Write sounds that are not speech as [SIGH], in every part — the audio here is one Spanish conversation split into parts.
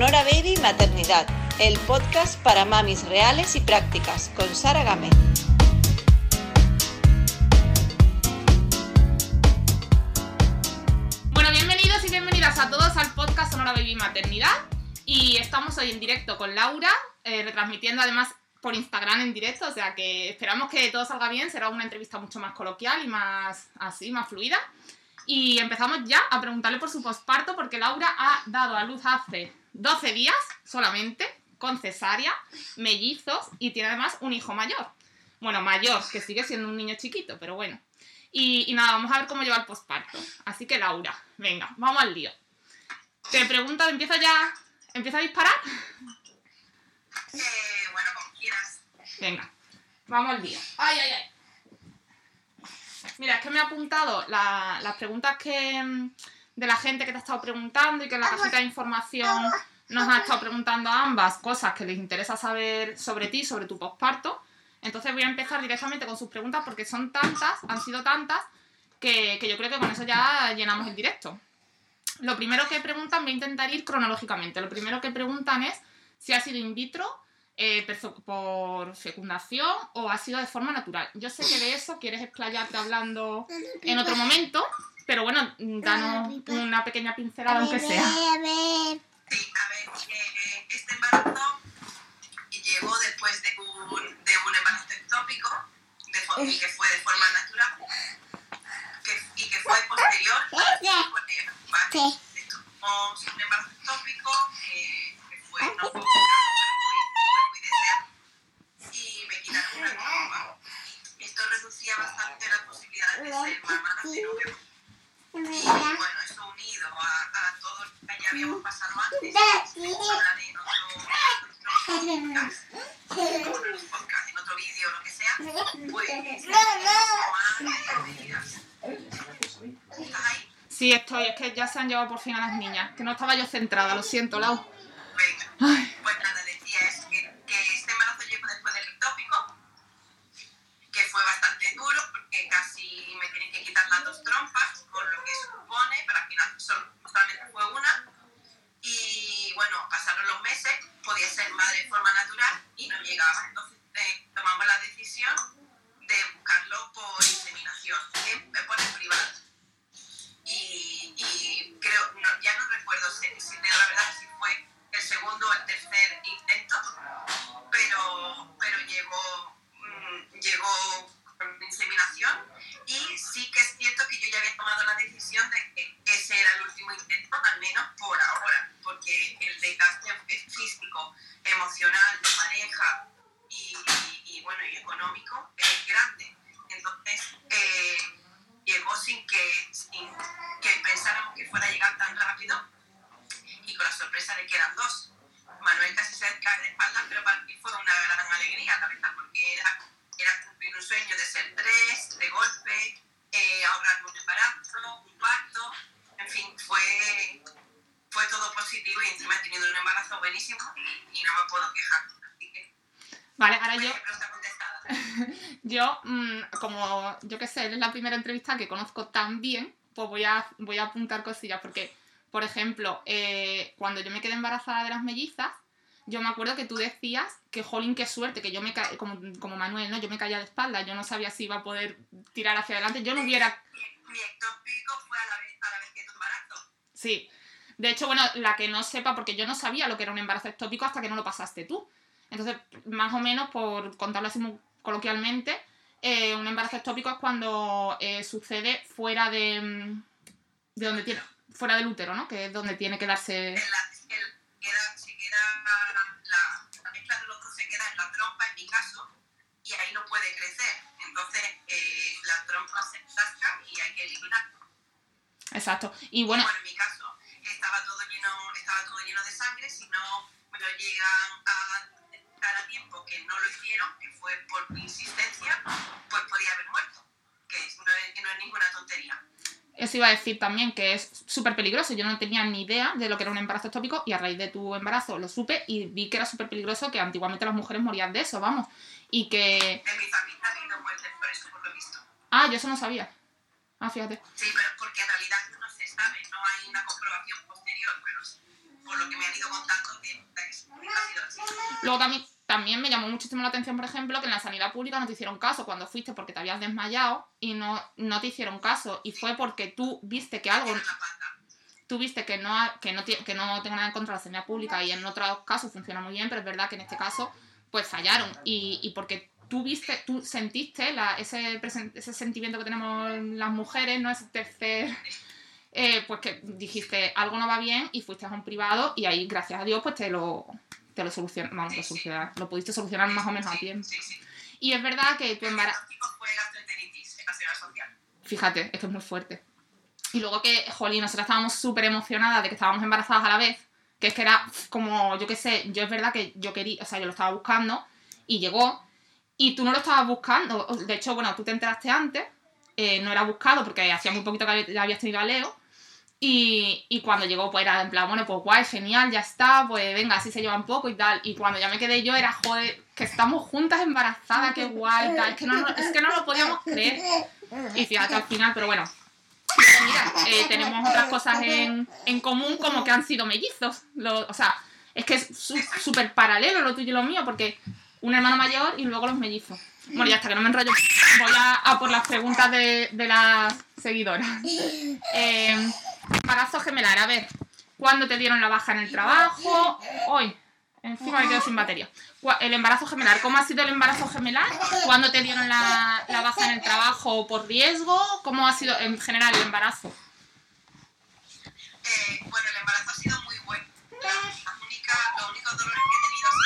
Sonora Baby Maternidad, el podcast para mamis reales y prácticas, con Sara Gámez. Bueno, bienvenidos y bienvenidas a todos al podcast Sonora Baby Maternidad. Y estamos hoy en directo con Laura, eh, retransmitiendo además por Instagram en directo, o sea que esperamos que todo salga bien, será una entrevista mucho más coloquial y más así, más fluida. Y empezamos ya a preguntarle por su posparto porque Laura ha dado a luz hace 12 días solamente, con cesárea, mellizos y tiene además un hijo mayor. Bueno, mayor, que sigue siendo un niño chiquito, pero bueno. Y, y nada, vamos a ver cómo lleva el posparto. Así que Laura, venga, vamos al lío. Te pregunto, ¿empieza ya? ¿Empieza a disparar? Eh, bueno, como quieras. Venga, vamos al lío. ¡Ay, ay, ay! Mira, es que me he apuntado la- las preguntas que mm, de la gente que te ha estado preguntando y que en la cajita de información nos ha estado preguntando a ambas cosas que les interesa saber sobre ti, sobre tu posparto. Entonces voy a empezar directamente con sus preguntas porque son tantas, han sido tantas, que, que yo creo que con eso ya llenamos el directo. Lo primero que preguntan, voy a intentar ir cronológicamente. Lo primero que preguntan es si ha sido in vitro, eh, por fecundación o ha sido de forma natural. Yo sé que de eso quieres explayarte hablando en otro momento, pero bueno, danos una pequeña pincelada aunque sea. Sí, a ver, eh, este embarazo llegó después de un, de un embarazo ectópico y que fue de forma natural que- y que fue posterior a un embarazo ectópico eh, que fue no fue y me quitaron una trompa. Esto reducía bastante las posibilidades de ser mamá de. Y bueno, eso unido a, a todo lo que ya habíamos pasado antes, hablaré en otro, podcast, en otro podcast, en otro vídeo, lo que sea, pues ¿Estás ahí? Sí, estoy, es que ya se han llevado por fin a las niñas, que no estaba yo centrada, lo siento, Lau. Venga. Ay. Pues nada, decía eso, que, que este embarazo llegó después del ectópico, que fue bastante duro porque casi me tienen que quitar las dos trompas, con lo que supone, para al final sol- solamente fue una. Y bueno, pasaron los meses, podía ser madre de forma natural y no llegaba. Entonces eh, tomamos la decisión de buscarlo por inseminación, en, por el privado. Y, y primera entrevista que conozco tan bien, pues voy a, voy a apuntar cosillas, porque, por ejemplo, eh, cuando yo me quedé embarazada de las mellizas, yo me acuerdo que tú decías que, jolín, qué suerte, que yo me caí, como, como Manuel, ¿no? Yo me caía de espalda, yo no sabía si iba a poder tirar hacia adelante, yo no hubiera Mi, mi ectópico fue a la vez, a la vez que tu embarazo. Sí. De hecho, bueno, la que no sepa, porque yo no sabía lo que era un embarazo ectópico hasta que no lo pasaste tú. Entonces, más o menos, por contarlo así muy coloquialmente, eh, un embarazo ectópico es cuando eh, sucede fuera de, de donde tiene, fuera del útero, ¿no? Que es donde tiene que darse. La- el- queda- se queda la, la mezcla de los dos se queda en la trompa, en mi caso, y ahí no puede crecer. Entonces, eh, la trompa se atasca y hay que eliminarla. Exacto. Y bueno, Bueno, en mi caso, estaba todo lleno, estaba todo lleno de sangre. Si no me lo llegan a detectar a tiempo, que no lo hicieron, que fue por mi insistencia, pues podía haber muerto. Que no es, que no es ninguna tontería. eso iba a decir también que es súper peligroso. Yo no tenía ni idea de lo que era un embarazo ectópico y a raíz de tu embarazo lo supe y vi que era súper peligroso, que antiguamente las mujeres morían de eso, vamos. Y que... En mi familia ha habido muertes por eso, por lo visto. Ah, yo eso no sabía. Ah, fíjate. Sí, pero porque en realidad no se sabe, no hay una comprobación posterior, pero. Por lo que me han ido contando, que, sido así. Luego también, también me llamó muchísimo la atención, por ejemplo, que en la sanidad pública no te hicieron caso cuando fuiste porque te habías desmayado y no, no te hicieron caso. Y fue porque tú viste que algo, tú viste que no, que no, que no tenga nada en contra de la sanidad pública y en otros casos funciona muy bien, pero es verdad que en este caso pues fallaron. Y, y porque tú viste, tú sentiste la, ese, ese sentimiento que tenemos las mujeres, ¿no? Ese tercer... eh, pues que dijiste algo no va bien y fuiste a un privado y ahí, gracias a Dios, pues te lo, te lo solucionaron, vamos, lo, solucionaron, lo pudiste solucionar más o menos a Sí, tiempo. Sí, sí. Y es verdad que tu embarazo... Fíjate, es que es muy fuerte. Y luego que, jolín, nosotras estábamos súper emocionadas de que estábamos embarazadas a la vez. Que es que era como, yo qué sé, yo es verdad que yo quería, o sea, yo lo estaba buscando y llegó. Y tú no lo estabas buscando. De hecho, bueno, tú te enteraste antes. eh, no era buscado porque hacía muy poquito que ya habías tenido a Leo. Y, y cuando llegó, pues era en plan, bueno, pues guay, genial, ya está, pues venga, así se lleva un poco y tal. Y cuando ya me quedé yo, era, joder, que estamos juntas embarazadas, qué guay, tal. Es que no, es que no lo podíamos creer. Y fíjate al final, pero bueno. Mira, eh, tenemos otras cosas en, en común como que han sido mellizos. Lo- o sea, es que es su- súper paralelo lo tuyo y lo mío, porque un hermano mayor y luego los mellizos. Bueno, ya hasta que no me enrollo, voy a, por las preguntas de, de las seguidoras. Eh, embarazo gemelar, a ver, ¿cuándo te dieron la baja en el trabajo? Hoy, encima me quedo sin batería. El embarazo gemelar, ¿cómo ha sido el embarazo gemelar? ¿Cuándo te dieron la, la baja en el trabajo por riesgo? ¿Cómo ha sido en general el embarazo? Eh, bueno, el embarazo ha sido muy bueno. La, única, los únicos dolores que he tenido han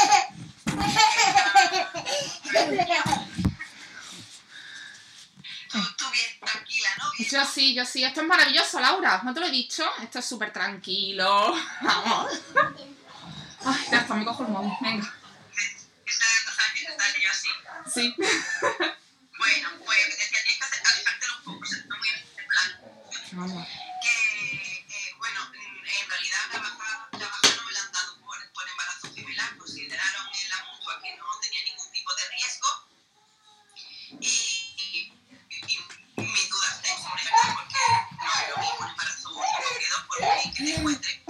sido. Tú, tú bien, tranquila, ¿no? Bien. Yo sí, yo sí. Esto es maravilloso, Laura. ¿No te lo he dicho? Esto es súper tranquilo. Vamos. Ay, ya está, me cojo el móvil. Venga. Está yo así. Sí. Bueno, pues decía, tienes que alejártelo un poco, se está muy en plan. Vamos. Que te encuentres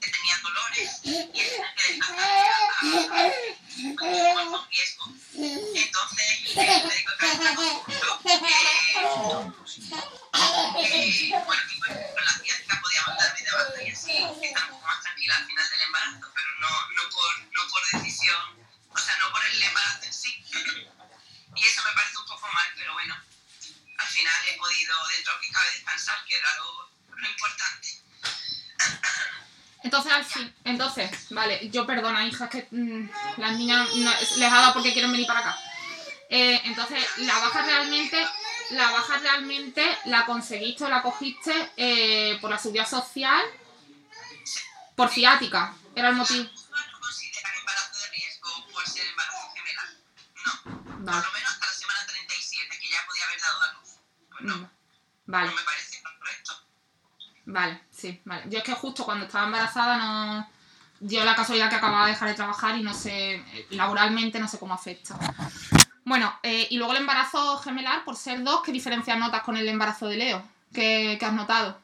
que tenían dolores y el tener que desplazarte a, a, a, a, con riesgo. Entonces, el médico que me trató que, bueno, con la ciática podíamos darme de baja y así estar un poco más tranquila al final del embarazo, pero no, no, por, no por decisión, o sea, no por el embarazo en sí. Y eso me parece un poco mal, pero bueno, al final he podido, dentro que cabe, descansar, que era lo, lo importante. Entonces, al fin, entonces, vale, yo perdona, hija, es que mm, las niñas no- les ha dado porque quieren venir para acá. Eh, entonces, la baja realmente, la baja realmente la conseguiste o la cogiste eh, por la seguridad social, por ciática, era el motivo. mutua no considera embarazo de riesgo por ser embarazo gemelar. No, por Vale, lo menos hasta la semana 37, que ya podía haber dado a luz. Pues no, vale. no me parece. Vale, sí, vale. Yo es que justo cuando estaba embarazada no... Dio la casualidad que acababa de dejar de trabajar y no sé, eh, laboralmente no sé cómo afecta. Bueno, eh, y luego el embarazo gemelar, por ser dos, ¿qué diferencias notas con el embarazo de Leo? ¿Qué, qué has notado?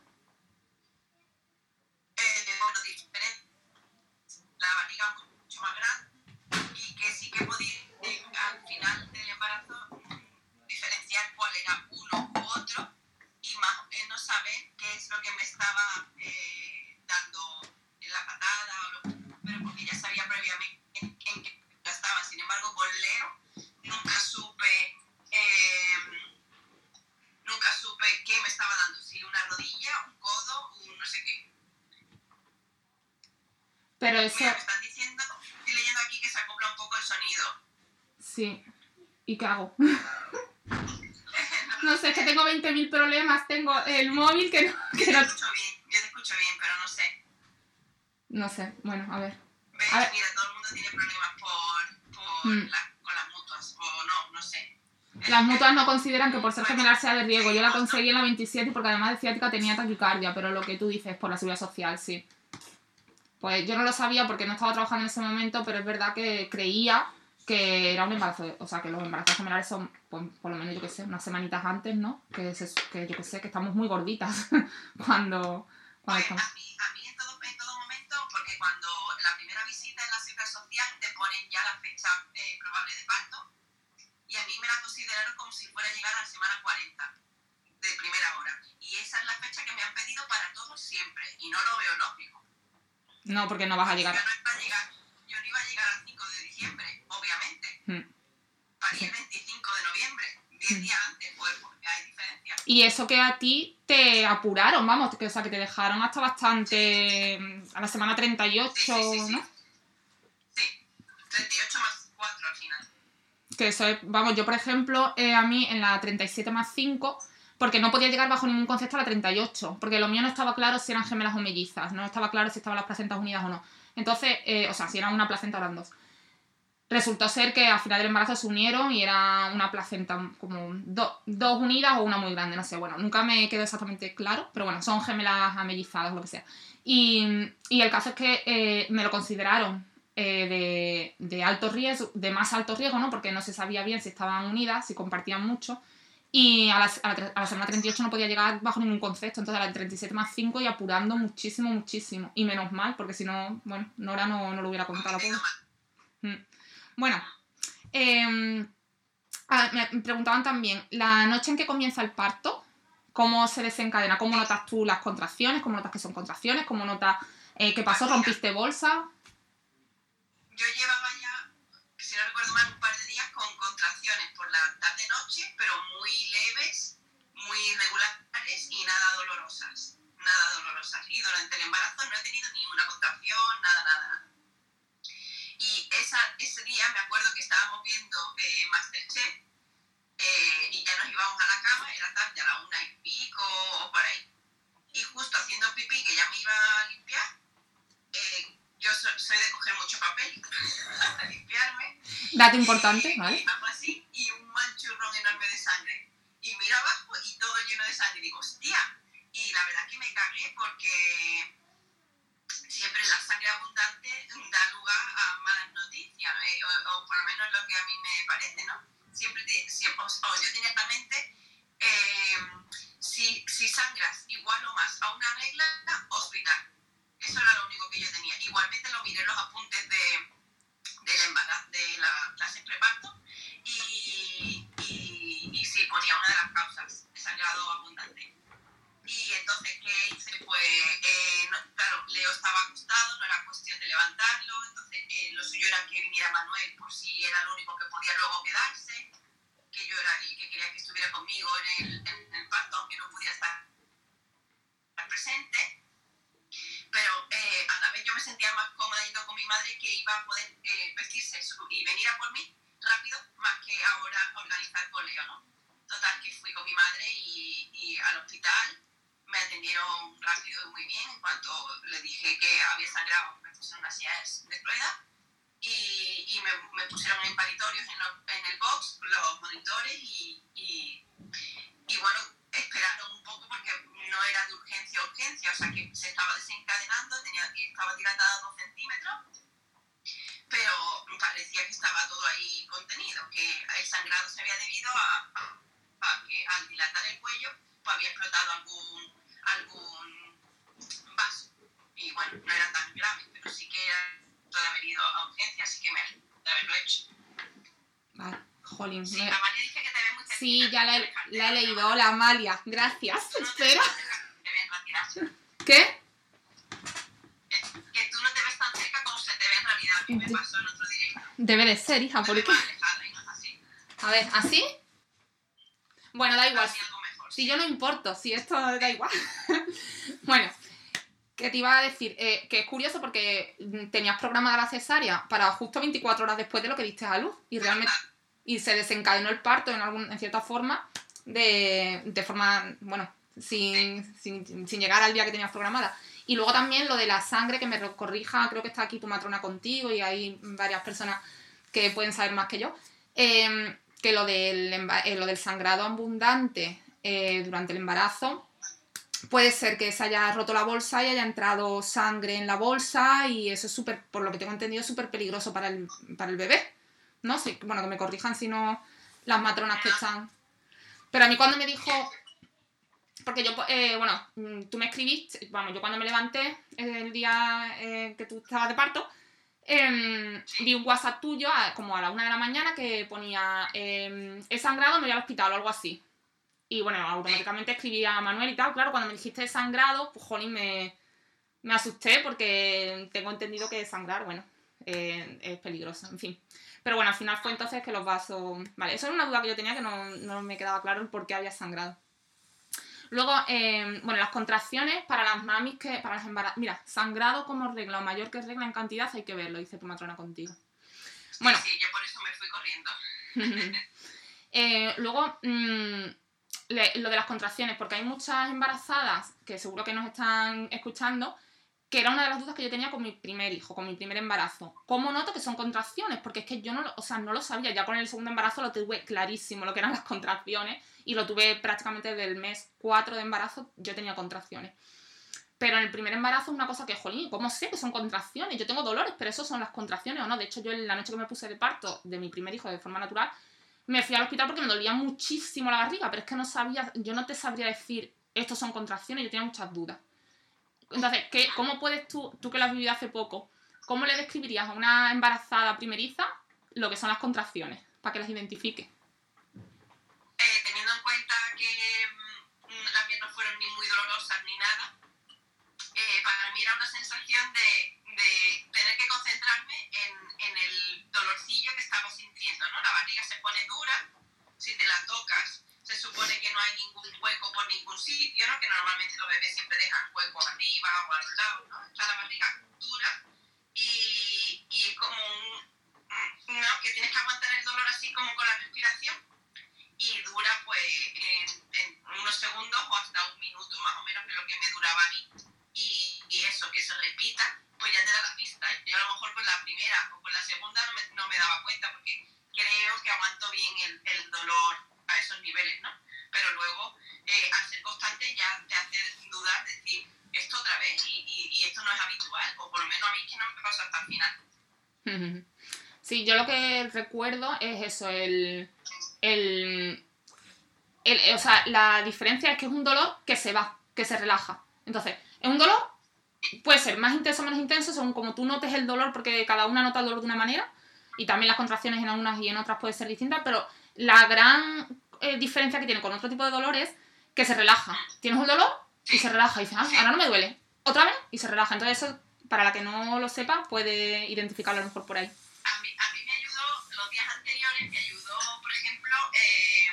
Qué hago? [LAUGHS] No sé, es que tengo 20.000 problemas. Tengo el móvil que no, Yo que te no... escucho bien, yo te escucho bien, pero no sé. No sé, bueno, a ver. ¿Ves? A ver. Mira, todo el mundo tiene problemas por, por Mm. la- con las mutuas, o no, no sé. Las mutuas no consideran que por ser gemelar sea de riesgo. Yo la conseguí en la 27 porque además de ciática tenía taquicardia, pero lo que tú dices por la seguridad social, sí. Pues yo no lo sabía porque no estaba trabajando en ese momento, pero es verdad que creía que era un embarazo, o sea, que los embarazos gemelales son, pues, por lo menos, yo que sé, unas semanitas antes, ¿no? Que, se- que yo que sé, que estamos muy gorditas [LAUGHS] cuando, cuando Pues estamos... a mí, a mí en, todo, en todo momento, porque cuando la primera visita en la seguridad social te ponen ya la fecha eh, probable de parto, y a mí me la consideraron como si fuera a llegar a la semana 40 de primera hora. Y esa es la fecha que me han pedido para todos siempre, y no lo veo lógico. No, porque no vas a llegar. No iba a llegar, no iba a llegar al 5 de diciembre, obviamente. Mm. Parí el 25 de noviembre, 10 días antes, pues porque hay diferencia. Y eso que a ti te apuraron, vamos, que, o sea, que te dejaron hasta bastante... a la semana 38, Sí, sí, sí, sí. ¿no? Sí, 38 más 4 al final. Que eso es, vamos, yo por ejemplo, eh, a mí en la 37 más 5, porque no podía llegar bajo ningún concepto a la 38, porque lo mío no estaba claro si eran gemelas o mellizas, no estaba claro si estaban las placentas unidas o no. Entonces, eh, o sea, si eran una placenta eran dos. Resultó ser que al final del embarazo se unieron y era una placenta como do- dos unidas o una muy grande, no sé, bueno, nunca me quedó exactamente claro, pero bueno, son gemelas amellizadas o lo que sea. Y, y el caso es que eh, me lo consideraron eh, de, de alto riesgo, de más alto riesgo, ¿no? Porque no se sabía bien si estaban unidas, si compartían mucho. Y a la, a la a la semana 38 no podía llegar bajo ningún concepto, entonces a la 37 más 5 y apurando muchísimo, muchísimo. Y menos mal, porque si no, bueno, Nora no, no lo hubiera contado. Mm. Bueno, em, ah, me preguntaban también, la noche en que comienza el parto, ¿cómo se desencadena? ¿Cómo notas tú las contracciones? ¿Cómo notas que son contracciones? ¿Cómo notas eh, qué pasó? ¿Rompiste bolsa? Yo llevaba ya, si no recuerdo mal, un par contracciones por la tarde-noche, pero muy leves, muy irregulares y nada dolorosas. Nada dolorosas. Y durante el embarazo no he tenido ni una contracción, nada, nada, nada. Y esa, ese día me acuerdo que estábamos viendo eh, Masterchef eh, y ya nos íbamos a la cama, era tarde, a la una y pico o por ahí. Y justo haciendo pipí, que ya me iba a limpiar, eh, yo so- soy de coger mucho papel [LAUGHS] para limpiarme. Dato importante, y, ¿vale? hago así y un manchurrón enorme de sangre. Y miro abajo y todo lleno de sangre. Y digo, hostia. Y la verdad que me cagué porque siempre la sangre abundante da lugar a malas noticias, eh, o, o por lo menos lo que a mí me parece, ¿no? Siempre, te- siempre o, o yo tenía en la mente, eh, si, si sangras igual o más a una regla, hospital. Eso era lo único que yo tenía. Igualmente lo miré en los apuntes de, del embarazo, de la clase preparto, y, y, y sí, ponía una de las causas, sangrado abundante. Y entonces, ¿qué hice? Pues, eh, no- claro, Leo estaba acostado, no era cuestión de levantarlo, entonces eh, lo suyo era que viniera Manuel por si era el único que podía luego quedarse, que yo era el que quería que estuviera conmigo en el, en el parto, aunque no pudiera estar presente. Pero eh, a la vez yo me sentía más cómoda con mi madre que iba a poder eh, vestirse y venir a por mí rápido, más que ahora organizar con Leo, ¿no? Total, que fui con mi madre y, y al hospital me atendieron rápido y muy bien. En cuanto le dije que había sangrado, me pusieron unas sillas de ruedas y, y me, me pusieron en paritorios en, lo- en el box, los monitores y, y, y bueno, esperaron un poco porque no era de urgencia a urgencia, o sea que se estaba desencadenando, tenía, estaba dilatada dos centímetros, pero parecía que estaba todo ahí contenido, que el sangrado se había debido a, a- a que al dilatar el cuello pues había explotado algún, algún vaso. Y bueno, no era tan grave, pero sí que era todo haber ido a urgencia, así que me de haberlo hecho. Vale, jolín. Sí, me- Amalia dice que te ve muy Sí, ya la he, la he ¿no? leído. Hola, Amalia. Gracias. No Espera. Debe de ser, hija, porque... A ver, ¿así? Bueno, da igual. Si yo no importo, si esto da igual. [LAUGHS] bueno, que te iba a decir, Eh, que es curioso porque mm, tenías programada la cesárea para justo 24 horas después de lo que diste a luz y realmente y se desencadenó el parto en, algún, en cierta forma, de, de forma, bueno, sin, sin, sin llegar al día que tenías programada. Y luego también lo de la sangre, que me corrija, creo que está aquí tu matrona contigo y hay varias personas que pueden saber más que yo, eh, que lo del, eh, lo del sangrado abundante eh, durante el embarazo, puede ser que se haya roto la bolsa y haya entrado sangre en la bolsa y eso es súper, por lo que tengo entendido, súper peligroso para el, para el bebé. no sé, bueno, que me corrijan si no las matronas que están. Pero a mí cuando me dijo, porque yo, eh, bueno, mm, tú me escribiste, vamos, yo cuando me levanté el día que tú estabas de parto, em, vi un WhatsApp tuyo como a la una de la mañana que ponía, eh, he sangrado, me voy al hospital o algo así. Y bueno, automáticamente escribí a Manuel y tal. Claro, cuando me dijiste sangrado, pues jolín, me, me asusté porque tengo entendido que sangrar, bueno, eh, es peligroso, en fin. Pero bueno, al final fue entonces que los vasos... Vale, eso era una duda que yo tenía que no, no me quedaba claro el por qué había sangrado. Luego, eh, bueno, las contracciones para las mamis que... Para las embarazos... Mira, sangrado como regla o mayor que regla en cantidad hay que verlo, dice tu matrona contigo. Bueno. Sí, yo por eso me fui corriendo. [LAUGHS] eh, luego... Mmm, lo de las contracciones, porque hay muchas embarazadas que seguro que nos están escuchando, que era una de las dudas que yo tenía con mi primer hijo, con mi primer embarazo. ¿Cómo noto que son contracciones? Porque es que yo no, o sea, no lo sabía, ya con el segundo embarazo lo tuve clarísimo lo que eran las contracciones y lo tuve prácticamente desde el mes 4 de embarazo, yo tenía contracciones. Pero en el primer embarazo es una cosa que, jolín, ¿cómo sé que son contracciones? Yo tengo dolores, pero eso son las contracciones o no. De hecho, yo la noche que me puse de parto de mi primer hijo de forma natural, me fui al hospital porque me dolía muchísimo la barriga, pero es que no sabía, yo no te sabría decir, estos son contracciones, yo tenía muchas dudas. Entonces, ¿qué, ¿cómo puedes tú, tú que lo has vivido hace poco, cómo le describirías a una embarazada primeriza lo que son las contracciones, para que las identifique? Dolorosas ni nada, eh, para mí era una sensación de, de tener que concentrarme en, en el dolorcillo que estaba sintiendo, ¿no? La barriga se pone dura, si te la tocas se supone que no hay ningún hueco por ningún sitio, ¿no? Que normalmente los bebés siempre dejan hueco arriba o a los lados, ¿no? Está la barriga dura y, y es como un, ¿no? Que tienes que aguantar el dolor así como con la respiración y dura pues en unos segundos o hasta un minuto más o menos, que lo que me duraba a mí. Y, y eso, que se repita, pues ya te da la pista. Yo a lo mejor con la primera o con la segunda no me, no me daba cuenta porque creo que aguanto bien el, el, dolor a esos niveles, ¿no? Pero luego, eh, al ser constante, ya te hace dudar, decir, esto otra vez y, y, y, esto no es habitual, o por lo menos a mí que no me pasa hasta el final. Sí, yo lo que recuerdo es eso, el, el, o sea, la diferencia es que es un dolor que se va, que se relaja. Entonces, es un dolor, puede ser más intenso o menos intenso, según como tú notes el dolor, porque cada una nota el dolor de una manera, y también las contracciones en unas y en otras pueden ser distintas, pero la gran eh, diferencia que tiene con otro tipo de dolor es que se relaja. Tienes un dolor y se relaja, y dices, ah, ahora no me duele. Otra vez y se relaja. Entonces, eso, para la que no lo sepa, puede identificarlo a lo mejor por ahí. A mí, a mí me ayudó, los días anteriores me ayudó, por ejemplo, eh,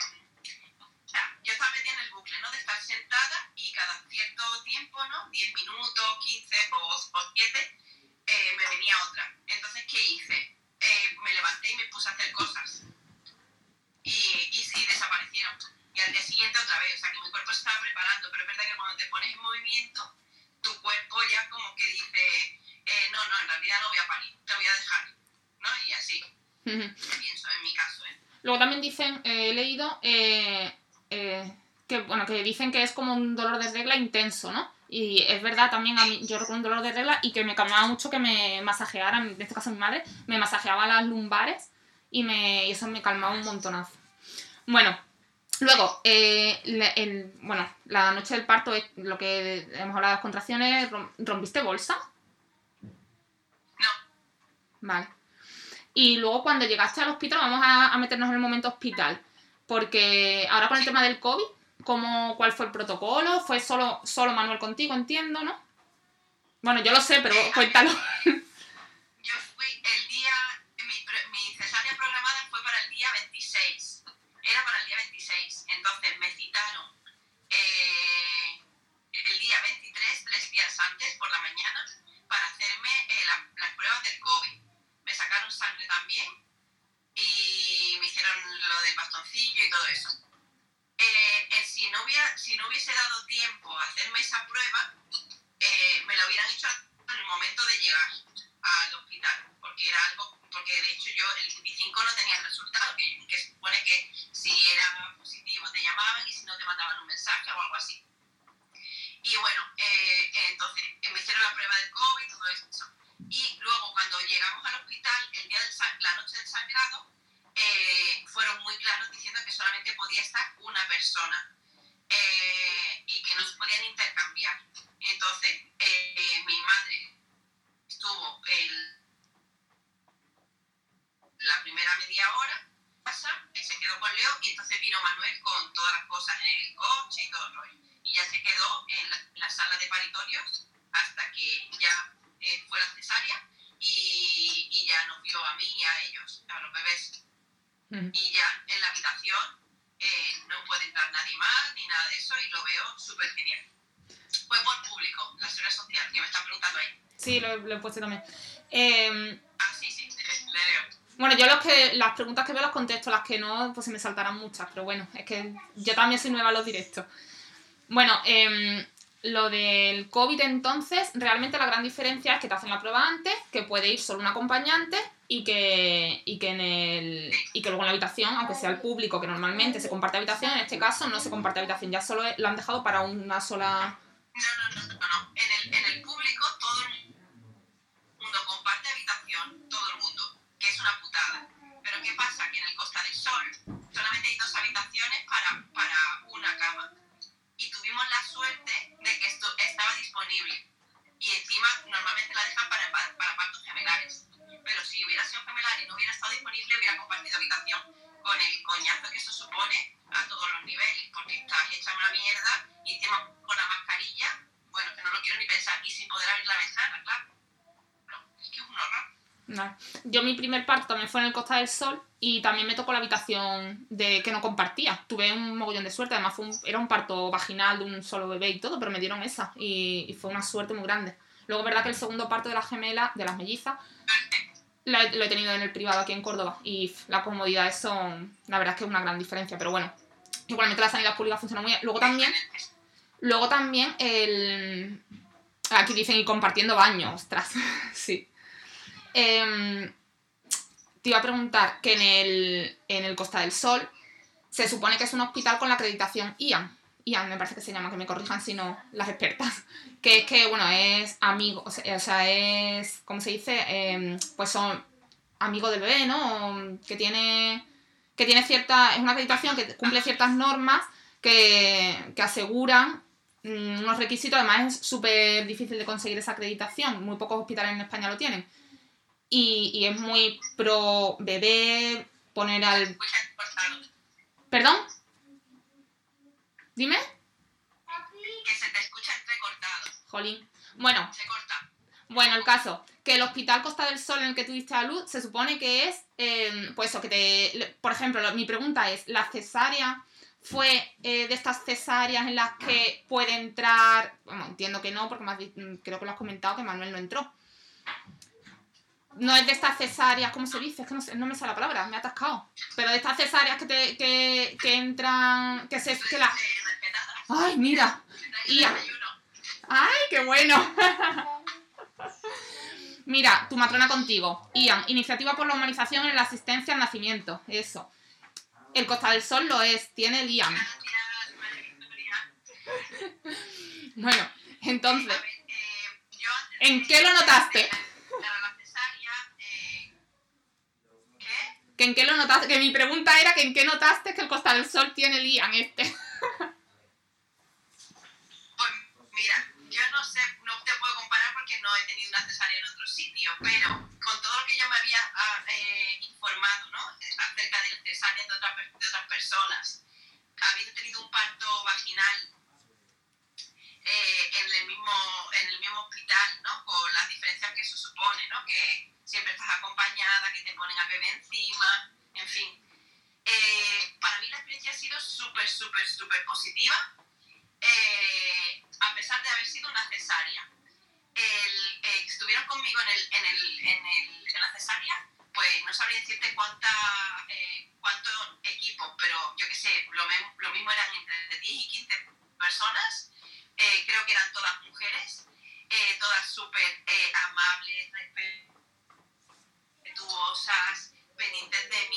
o sea, yo estaba metida en el bucle, ¿no? De estar sentada y cada cierto tiempo, ¿no? 10 minutos, 15 o, o 7, eh, me venía otra. Entonces, ¿qué hice? Eh, me levanté y me puse a hacer cosas. Y, y, y, desaparecieron. Y al día siguiente otra vez. O sea, que mi cuerpo se estaba preparando. Pero es verdad que cuando te pones en movimiento, tu cuerpo ya como que dice, eh, no, no, en realidad no voy a parir, te voy a dejar. ¿No? Y así. Pienso, en mi caso. ¿eh? Luego también dicen, eh, he leído, eh, que, bueno, que dicen que es como un dolor de regla intenso, ¿no? Y es verdad también, a mí, yo recuerdo un dolor de regla y que me calmaba mucho que me masajearan, en este caso mi madre, me masajeaba las lumbares y, me, y eso me calmaba un montonazo. Bueno, luego, eh, el, bueno, la noche del parto, lo que hemos hablado de las contracciones, ¿rompiste bolsa? No. Vale. Y luego cuando llegaste al hospital, vamos a, a meternos en el momento hospital, porque ahora con el tema del COVID, cómo, cuál fue el protocolo, fue solo, solo Manuel contigo, entiendo, ¿no? Bueno, yo lo sé, pero cuéntalo. [LAUGHS] se me saltarán muchas, pero bueno, es que yo también soy nueva en los directos. Bueno, em, lo del COVID entonces, realmente la gran diferencia es que te hacen la prueba antes, que puede ir solo un acompañante y que, y que, en el, y que luego en la habitación, aunque sea el público, que normalmente se comparte habitación, en este caso no se comparte habitación, ya solo lo han dejado para una sola... No, no, no, no. En el, en el público todo el mundo comparte habitación, todo el mundo, que es una putada. Pero ¿qué pasa? Que en el Costa del Sol solamente hay dos habitaciones para, para una cama. Y tuvimos la suerte de que esto estaba disponible. Y encima normalmente la dejan para, para, partos gemelares. Pero si hubiera sido gemelar y no hubiera estado disponible, hubiera compartido habitación con el coñazo que eso supone a todos los niveles. Porque estás hecha una mierda y encima con la mascarilla, bueno, que no lo quiero ni pensar. Y sin poder abrir la ventana, claro. No, es que es un horror. No. Yo mi primer parto también fue en el Costa del Sol y también me tocó la habitación de que no compartía. Tuve un mogollón de suerte, además fue un- era un parto vaginal de un solo bebé y todo, pero me dieron esa y, fue una suerte muy grande. Luego es verdad que el segundo parto de las gemelas, de las mellizas, lo he tenido en el privado aquí en Córdoba y las comodidades son, la verdad es que es una gran diferencia, pero bueno, igualmente la sanidad pública funciona muy bien. Luego también, luego también el... Aquí dicen y compartiendo baño, ostras, [LAUGHS] sí. Em, te iba a preguntar que en el, en el Costa del Sol se supone que es un hospital con la acreditación IAN. IAN me parece que se llama, que me corrijan si no las expertas. [LAUGHS] Que es que, bueno, es amigo, o sea, es, ¿cómo se dice? Em, pues son amigos del bebé, ¿no? Que tiene, que tiene cierta, es una acreditación que cumple ciertas normas que, que aseguran mm, unos requisitos. Además es súper difícil de conseguir esa acreditación. Muy pocos hospitales en España lo tienen y, y es muy pro bebé, poner al... ¿Perdón? Dime. Que se te escucha entrecortado. Jolín. Bueno, Se corta. bueno, el caso, que el Hospital Costa del Sol en el que tuviste a luz se supone que es, eh, pues eso, que te... Por ejemplo, lo- mi pregunta es, ¿la cesárea fue eh, de estas cesáreas en las que puede entrar... Bueno, entiendo que no, porque has mm, creo que lo has comentado que Manuel no entró. No es de estas cesáreas, ¿cómo se dice? Es que no, sé- no me sale la palabra, me ha atascado. Pero de estas cesáreas que, te, que, que entran, que se... Que la... ¡Ay, mira! Y. ¡Ay, qué bueno! [LAUGHS] Mira, tu matrona contigo. Ian, iniciativa por la humanización en la asistencia al nacimiento. Eso. El Costa del Sol lo es, tiene el Ian. [LAUGHS] Bueno, entonces, ¿En qué lo notaste? Para la cesárea, eh, ¿qué? ¿Que ¿en qué lo notaste? Que mi pregunta era que en qué notaste que el Costa del Sol tiene el Ian este. Pues mira, yo no sé, no te puedo comparar porque no he tenido una cesárea en otro sitio, pero con todo lo que yo me había ah, eh, informado, ¿no? Acerca de cesáreas de, otras per- de otras personas, habiendo tenido un parto vaginal eh, en, el mismo, en el mismo hospital, ¿no? Con las diferencias que eso supone, ¿no? Que siempre estás acompañada, que te ponen al bebé encima, en fin. Eh, para mí la experiencia ha sido súper, súper, súper positiva eh, a pesar de haber sido una cesárea. El, eh, estuvieron conmigo en, el, en, el, en, el, en la cesárea, pues no sabría decirte cuánta, eh, cuánto equipo, pero yo qué sé, lo, lo mismo eran entre 10 y 15 personas, eh, creo que eran todas mujeres, eh, todas súper eh, amables, respetuosas, pendientes de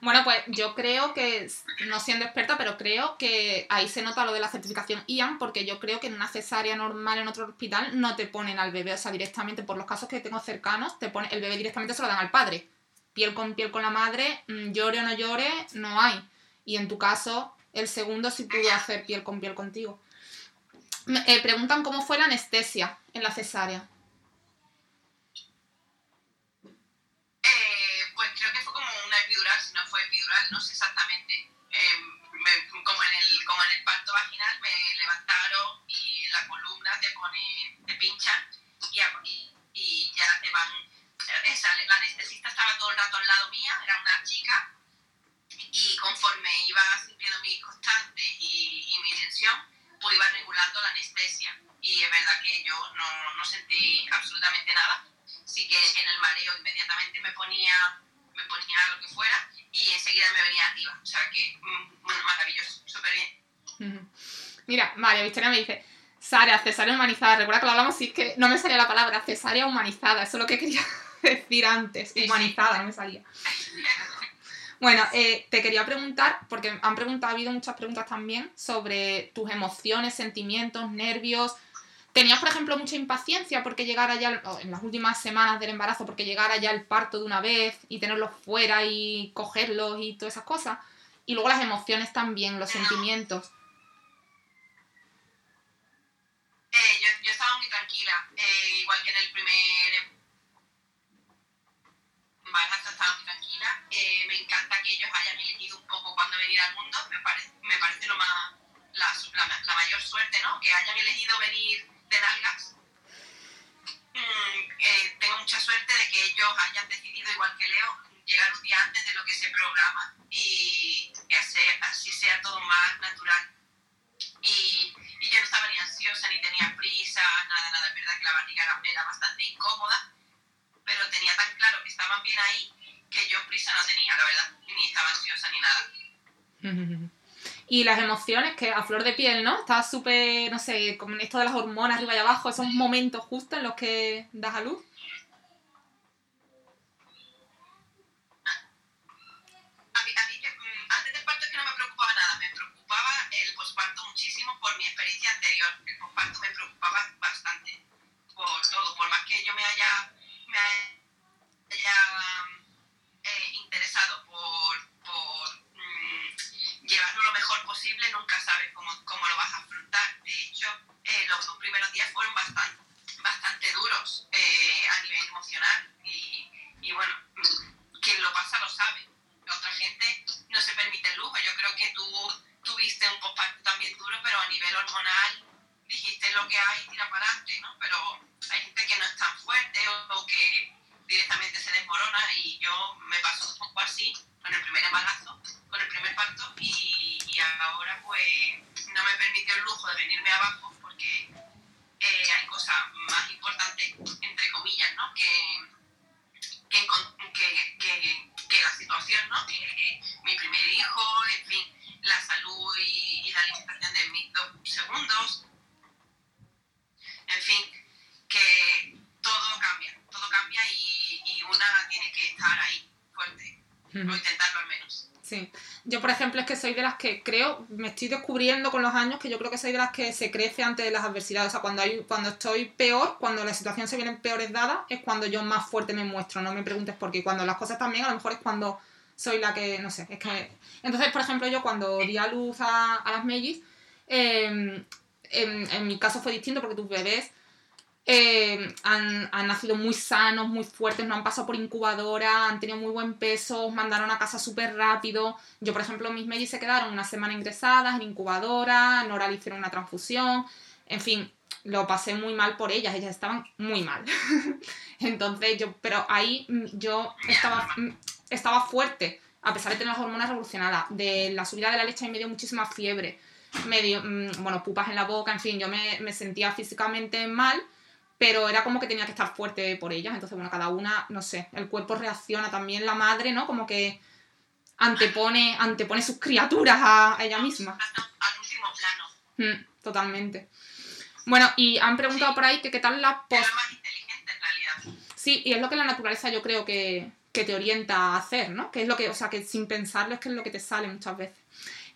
Bueno, pues yo creo que, no siendo experta, pero creo que ahí se nota lo de la certificación IAN, porque yo creo que en una cesárea normal en otro hospital no te ponen al bebé, o sea, directamente, por los casos que tengo cercanos, te pone, el bebé directamente se lo dan al padre. Piel con piel con la madre, mm, llore o no llore, no hay. Y en tu caso, el segundo sí pudo hacer piel con piel contigo. Me eh, preguntan cómo fue la anestesia en la cesárea. Eh, pues creo que fue como una epidural, si no fue epidural, no sé exactamente. Eh, me- como, en el, como en el parto vaginal me levantaron y la columna te pone, te pinchan y, y, y ya te van. Esa, la anestesista estaba todo el rato al lado mía, era una chica, y conforme iba sintiendo mi constante y, y mi tensión, pues iba regulando la anestesia. Y es verdad que yo no, no sentí absolutamente nada sí que en el mareo inmediatamente me ponía, me ponía lo que fuera y enseguida me venía arriba. O sea que mm, bueno, maravilloso, súper bien. Mira, María Victoria me dice, Sara, cesárea humanizada. Recuerda que lo hablamos, sí, es que no me salía la palabra, cesárea humanizada. Eso es lo que [LAUGHS] quería decir antes. Humanizada, no me salía. Bueno, eh, te quería preguntar, porque han preguntado, ha habido muchas preguntas también sobre tus emociones, sentimientos, nervios. ¿Tenías, por ejemplo, mucha impaciencia porque llegara ya, en las últimas semanas del embarazo, porque llegara ya el parto de una vez y tenerlos fuera y cogerlos y todas esas cosas? Y luego las emociones también, los sentimientos. Eh, yo, yo estaba muy tranquila, eh, igual que en el primer embarazo estaba muy tranquila. Eh, me encanta que ellos hayan elegido un poco cuándo venir al mundo, me, pare- me parece lo más, la, la- la mayor suerte, ¿no? Que hayan elegido venir de nalgas. Mm, eh, tengo mucha suerte de que ellos hayan decidido, igual que Leo, llegar un día antes de lo que se programa y que así, así sea todo más natural. Y, ni tenía prisa, nada, nada. Es verdad que la barriga era, era bastante incómoda, pero tenía tan claro que estaban bien ahí que yo prisa no tenía, la verdad. Ni estaba ansiosa ni nada. [LAUGHS] Y las emociones, que a flor de piel, ¿no? Estaba súper, no sé, con esto de las hormonas arriba y abajo, esos momentos justos en los que das a luz. A mí, a mí que, mm, antes del parto es que no me preocupaba nada, me preocupaba el posparto muchísimo por mi experiencia anterior. Me preocupaba bastante por todo, por más que yo me haya, me haya estoy descubriendo con los años que yo creo que soy de las que se crece ante las adversidades. O sea, cuando, hay, cuando estoy peor, cuando la situación se viene peores dadas, es cuando yo más fuerte me muestro. No me preguntes por qué. Cuando las cosas también, a lo mejor es cuando soy la que, no sé, es que... Entonces, por ejemplo, yo cuando di a luz a, las mellis, en, en mi caso fue distinto porque tus bebés eh, han, nacido muy sanos, muy fuertes, no han pasado por incubadora, han tenido muy buen peso, mandaron a casa súper rápido. Yo, por ejemplo, mis mellis se quedaron una semana ingresadas en incubadora, Nora le hicieron una transfusión, en fin, lo pasé muy mal por ellas, ellas estaban muy mal. [LAUGHS] Entonces yo, pero ahí mm, yo estaba, mm, estaba fuerte, a pesar de tener las hormonas revolucionadas, de la subida de la leche y me dio muchísima fiebre, me dio, mm, bueno, pupas en la boca, en fin, yo me sentía físicamente mal pero era como que tenía que estar fuerte por ellas, entonces bueno, cada una, no sé, el cuerpo reacciona también, la madre, ¿no? Como que antepone, antepone sus criaturas a, ella misma. Al último plano. Mm, totalmente. Bueno, y han preguntado por ahí que qué tal la post... más inteligente en realidad. Sí, y es lo que la naturaleza yo creo que, que te orienta a hacer, ¿no? Que es lo que, o sea, que sin pensarlo es que es lo que te sale muchas veces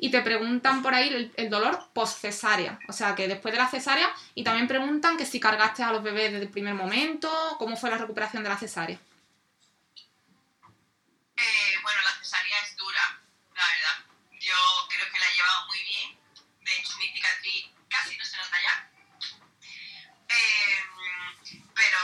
y te preguntan por ahí el, dolor post-cesárea, o sea, que después de la cesárea, y también preguntan que si cargaste a los bebés desde el primer momento, cómo fue la recuperación de la cesárea. Eh, bueno, la cesárea es dura, la verdad. Yo creo que la he llevado muy bien. De hecho, mi cicatriz casi no se nota ya. Eh, pero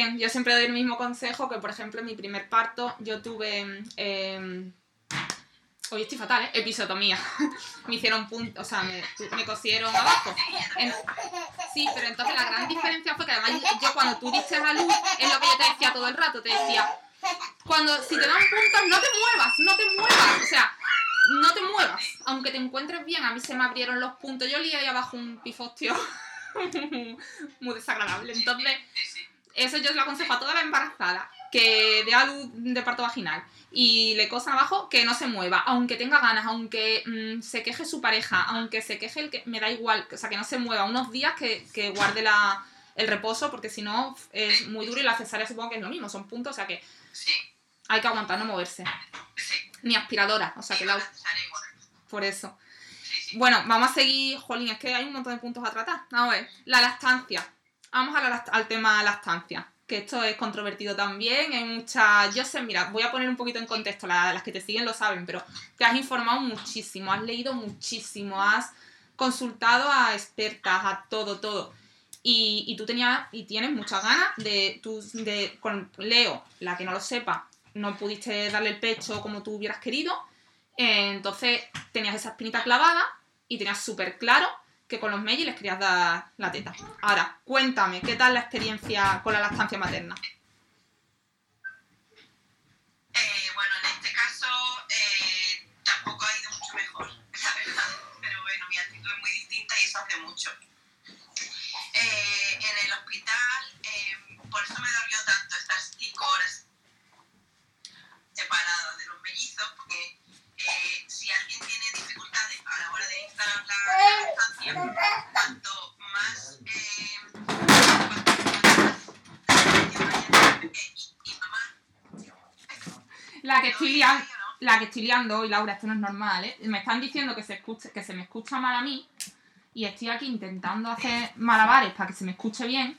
bien, yo siempre doy el mismo consejo que, por ejemplo, en mi primer parto yo tuve... Eh, Hoy estoy fatal, ¿eh? Episotomía. [LAUGHS] me hicieron punto, o sea, me, me cosieron abajo. sí, pero entonces la gran diferencia fue que además yo cuando tú diste a luz, es lo que yo te decía todo el rato, te decía, cuando si te dan puntos, no te muevas, no te muevas, o sea, no te muevas, aunque te encuentres bien, a mí se me abrieron los puntos, yo leí ahí abajo un pifostio [LAUGHS] muy desagradable, entonces eso yo lo aconsejo a toda la embarazada, que dé a luz de parto vaginal y le cosa abajo que no se mueva, aunque tenga ganas, aunque mm, se queje su pareja, aunque se queje el que me da igual, o sea, que no se mueva unos días que, que guarde la, el reposo, porque si no es muy duro y la cesárea supongo que es lo mismo, son puntos, o sea que hay que aguantar no moverse. Ni aspiradora, o sea que la... Por eso. Bueno, vamos a seguir, jolín, es que hay un montón de puntos a tratar. Vamos a ver, la lactancia. Vamos a la, al tema lactancia que esto es controvertido también, hay muchas... Yo sé, mira, voy a poner un poquito en contexto, las que te siguen lo saben, pero te has informado muchísimo, has leído muchísimo, has consultado a expertas, a todo, todo. Y, y tú tenías y tienes muchas ganas de, tú, de... Con Leo, la que no lo sepa, no pudiste darle el pecho como tú hubieras querido, entonces tenías esa espinita clavada y tenías súper claro que con los Meiji les querías dar la teta. Ahora, cuéntame, ¿qué tal la experiencia con la lactancia materna? Eh, bueno, en este caso eh, tampoco ha ido mucho mejor, [LAUGHS] la verdad. Pero bueno, mi actitud es muy distinta y eso hace mucho. Eh, en el hospital, eh, por eso me dolió cuanto más... Eh, cuanto más y, y mamá La que estoy ¿Lo liando, la que estoy liando hoy, Laura, esto no es normal, ¿eh? Me están diciendo que se, escuche, que se me escucha mal a mí y estoy aquí intentando hacer malabares para que se me escuche bien.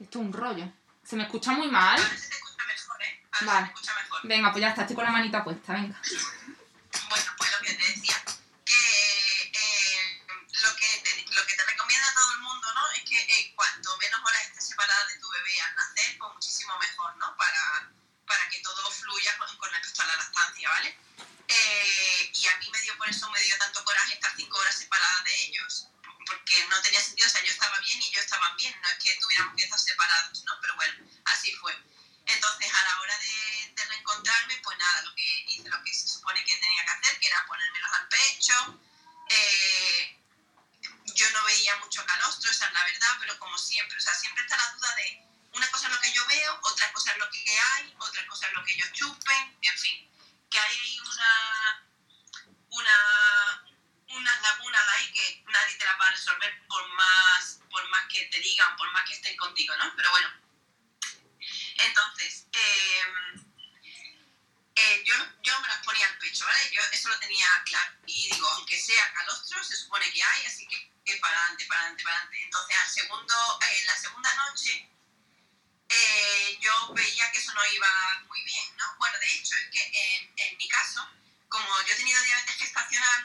Esto es un rollo. Se me escucha muy mal. Ahora se te escucha mejor, ¿eh? Ahora Vale. se te escucha mejor. Venga, pues ya está, estoy con la manita puesta, venga. A la lactancia, ¿vale? Eh, y a mí me dio por eso, me dio tanto coraje estar cinco horas separada de ellos, porque no tenía sentido, o sea, yo estaba bien y ellos estaban bien, no es que tuviéramos que estar separados, ¿no? Pero bueno, así fue. Entonces, a la hora de, de reencontrarme, pues nada, lo que hice lo que se supone que tenía que hacer, que era ponérmelos al pecho. Eh, yo no veía mucho calostro, esa es la verdad, pero como siempre, o sea, siempre está la duda de una cosa es lo que yo veo, otra cosa es lo que hay, otra cosa es lo que ellos chupen, en fin, que hay una, una, unas lagunas ahí que nadie te las va a resolver por más, por más que te digan, por más que estén contigo, ¿no? Pero bueno, entonces, eh, eh, yo, yo me las ponía al pecho, ¿vale? Yo eso lo tenía claro. Y digo, aunque sea calostro, se supone que hay, así que, que para adelante, para adelante, para adelante. Entonces, al segundo, eh, la segunda noche, eh, yo veía que eso no iba muy bien, ¿no? Bueno, de hecho, es que en, en mi caso, como yo he tenido diabetes gestacional,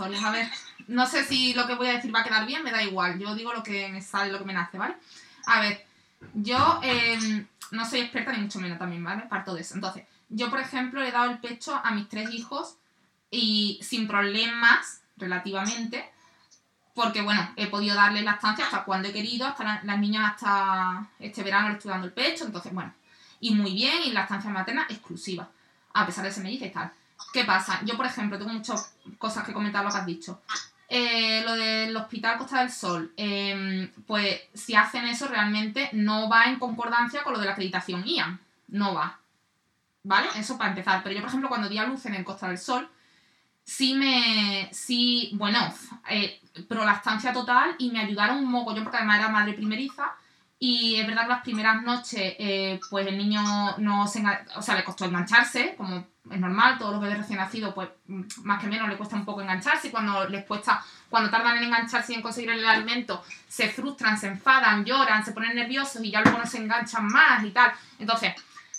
A ver, no sé si lo que voy a decir va a quedar bien, me da igual. Yo digo lo que me sale, lo que me nace, ¿vale? A ver, yo em, no soy experta ni mucho menos también, ¿vale? Parto de eso. Entonces, yo, por ejemplo, he dado el pecho a mis tres hijos y sin problemas, relativamente, porque bueno, he podido darle lactancia hasta cuando he querido, hasta las niñas hasta este verano le estoy dando el pecho, entonces bueno, y muy bien, y lactancia materna exclusiva, a pesar de me dice tal. ¿Qué pasa? Yo, por ejemplo, tengo muchas cosas que comentar lo que has dicho. Eh, lo del Hospital Costa del Sol, em, pues si hacen eso realmente no va en concordancia con lo de la acreditación IAN, no va. ¿Vale? Eso para empezar. Pero yo, por ejemplo, cuando di a luz en el Costa del Sol, sí me, sí, bueno, eh, prolactancia total y me ayudaron un mogollón porque además era madre primeriza y es verdad que las primeras noches eh, pues el niño no se o sea, le costó engancharse, como es normal, todos los bebés recién nacidos pues mm, más que menos le cuesta un poco engancharse y cuando les cuesta, cuando tardan en engancharse y en conseguir el alimento, se frustran, se enfadan, lloran, se ponen nerviosos y ya luego no se enganchan más y tal. Entonces,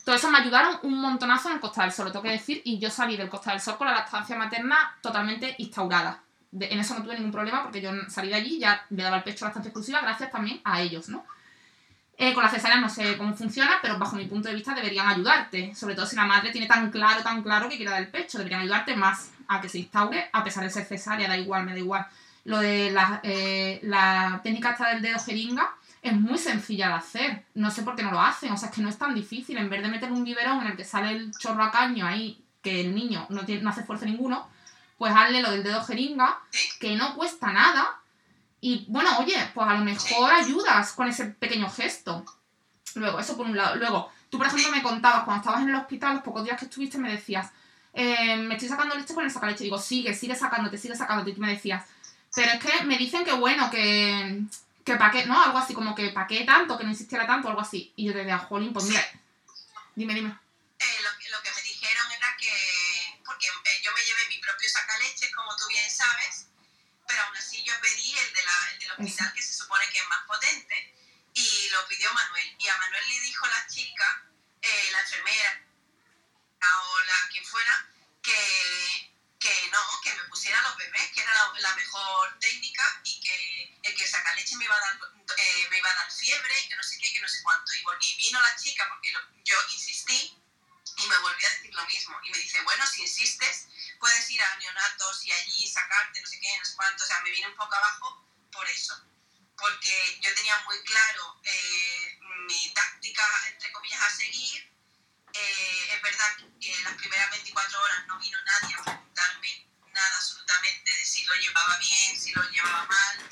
todo eso me ayudaron un montonazo en el Costa del Sol, lo tengo que decir, y yo salí del Costa del Sol con la lactancia materna totalmente instaurada. en eso no tuve ningún problema porque yo salí de allí ya le daba el pecho bastante exclusiva gracias también a ellos, ¿no? Eh, con la cesárea no sé cómo funciona, pero bajo mi punto de vista deberían ayudarte. Sobre todo si la madre tiene tan claro, tan claro que quiere dar el pecho, deberían ayudarte más a que se instaure, a pesar de ser cesárea, da igual, me da igual. Lo de la, eh, la técnica esta del dedo jeringa, es muy sencilla de hacer. No sé por qué no lo hacen. O sea, es que no es tan difícil. En vez de meter un biberón en el que sale el chorro a caño ahí, que el niño no, tiene, no hace esfuerzo ninguno, pues hazle lo del dedo jeringa, que no cuesta nada. Y bueno, oye, pues a lo mejor ayudas con ese pequeño gesto. Luego, eso por un lado. Luego, tú por ejemplo me contabas, cuando estabas en el hospital, los pocos días que estuviste, me decías, eh, me estoy sacando leche con el sacaleche. Digo, sigue, sigue sacándote, sigue sacándote. Y tú me decías, pero es que me dicen que bueno, que, que para qué, ¿no? Algo así como que para qué tanto, que no insistiera tanto, algo así. Y yo te decía, jolín, pues mira, dime, dime. Eh, lo, lo, que me dijeron era que, porque eh, yo me llevé mi propio sacaleche, como tú bien sabes, pero aún así yo pedí el, de la, el del hospital, que se supone que es más potente, y lo pidió Manuel. Y a Manuel le dijo la chica, eh, la enfermera, o la quien fuera, que que no, que me pusiera los bebés, que era la, la, mejor técnica y que el que saca leche me iba a dar, eh, me iba a dar fiebre, que no sé qué, que no sé cuánto. Y, y vino la chica, porque lo, yo insistí, y me volvió a decir lo mismo. Y me dice, bueno, si insistes, puedes ir a neonatos y allí sacarte, no sé qué, no sé cuánto, o sea, me viene un poco abajo por eso, porque yo tenía muy claro eh, mi táctica, entre comillas, a seguir. Eh, es verdad que en las primeras 24 horas no vino nadie a preguntarme nada absolutamente de si lo llevaba bien, si lo llevaba mal.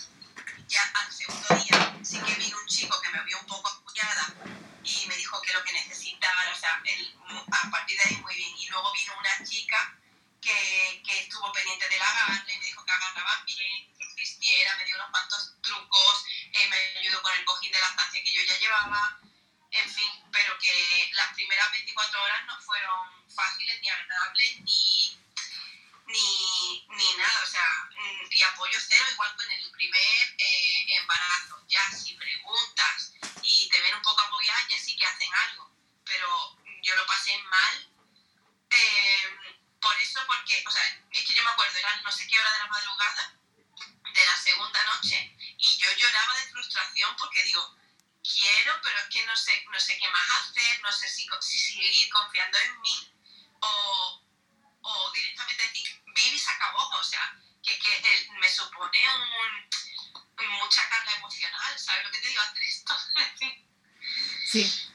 Ya al segundo día sí que vino un chico que me vio un poco apoyada y me dijo que lo que necesitaba, o sea, él, mm, a partir de ahí muy bien. Y luego vino una chica que, que estuvo pendiente de la agarre, me dijo que agarraba bien, que existiera, me dio unos cuantos trucos, eh, me ayudó con el cojín de lactancia que yo ya llevaba, en fin, pero que las primeras 24 horas no fueron fáciles ni agradables ni, ni, ni nada, o sea, mm, y apoyo cero igual que en el primer eh, embarazo, ya si preguntas y te ven un poco agobiada, ya sí que hacen algo, pero yo lo pasé mal por eso, porque, o sea, es que yo me acuerdo, era no sé qué hora de la madrugada de la segunda noche y yo lloraba de frustración porque digo, quiero, pero es que no sé, no sé qué más hacer, no sé si, si seguir confiando en mí o, o directamente decir, vive y se acabó, o sea, que, que me supone un, mucha carga emocional, ¿sabes lo que te digo esto? [LAUGHS] Sí.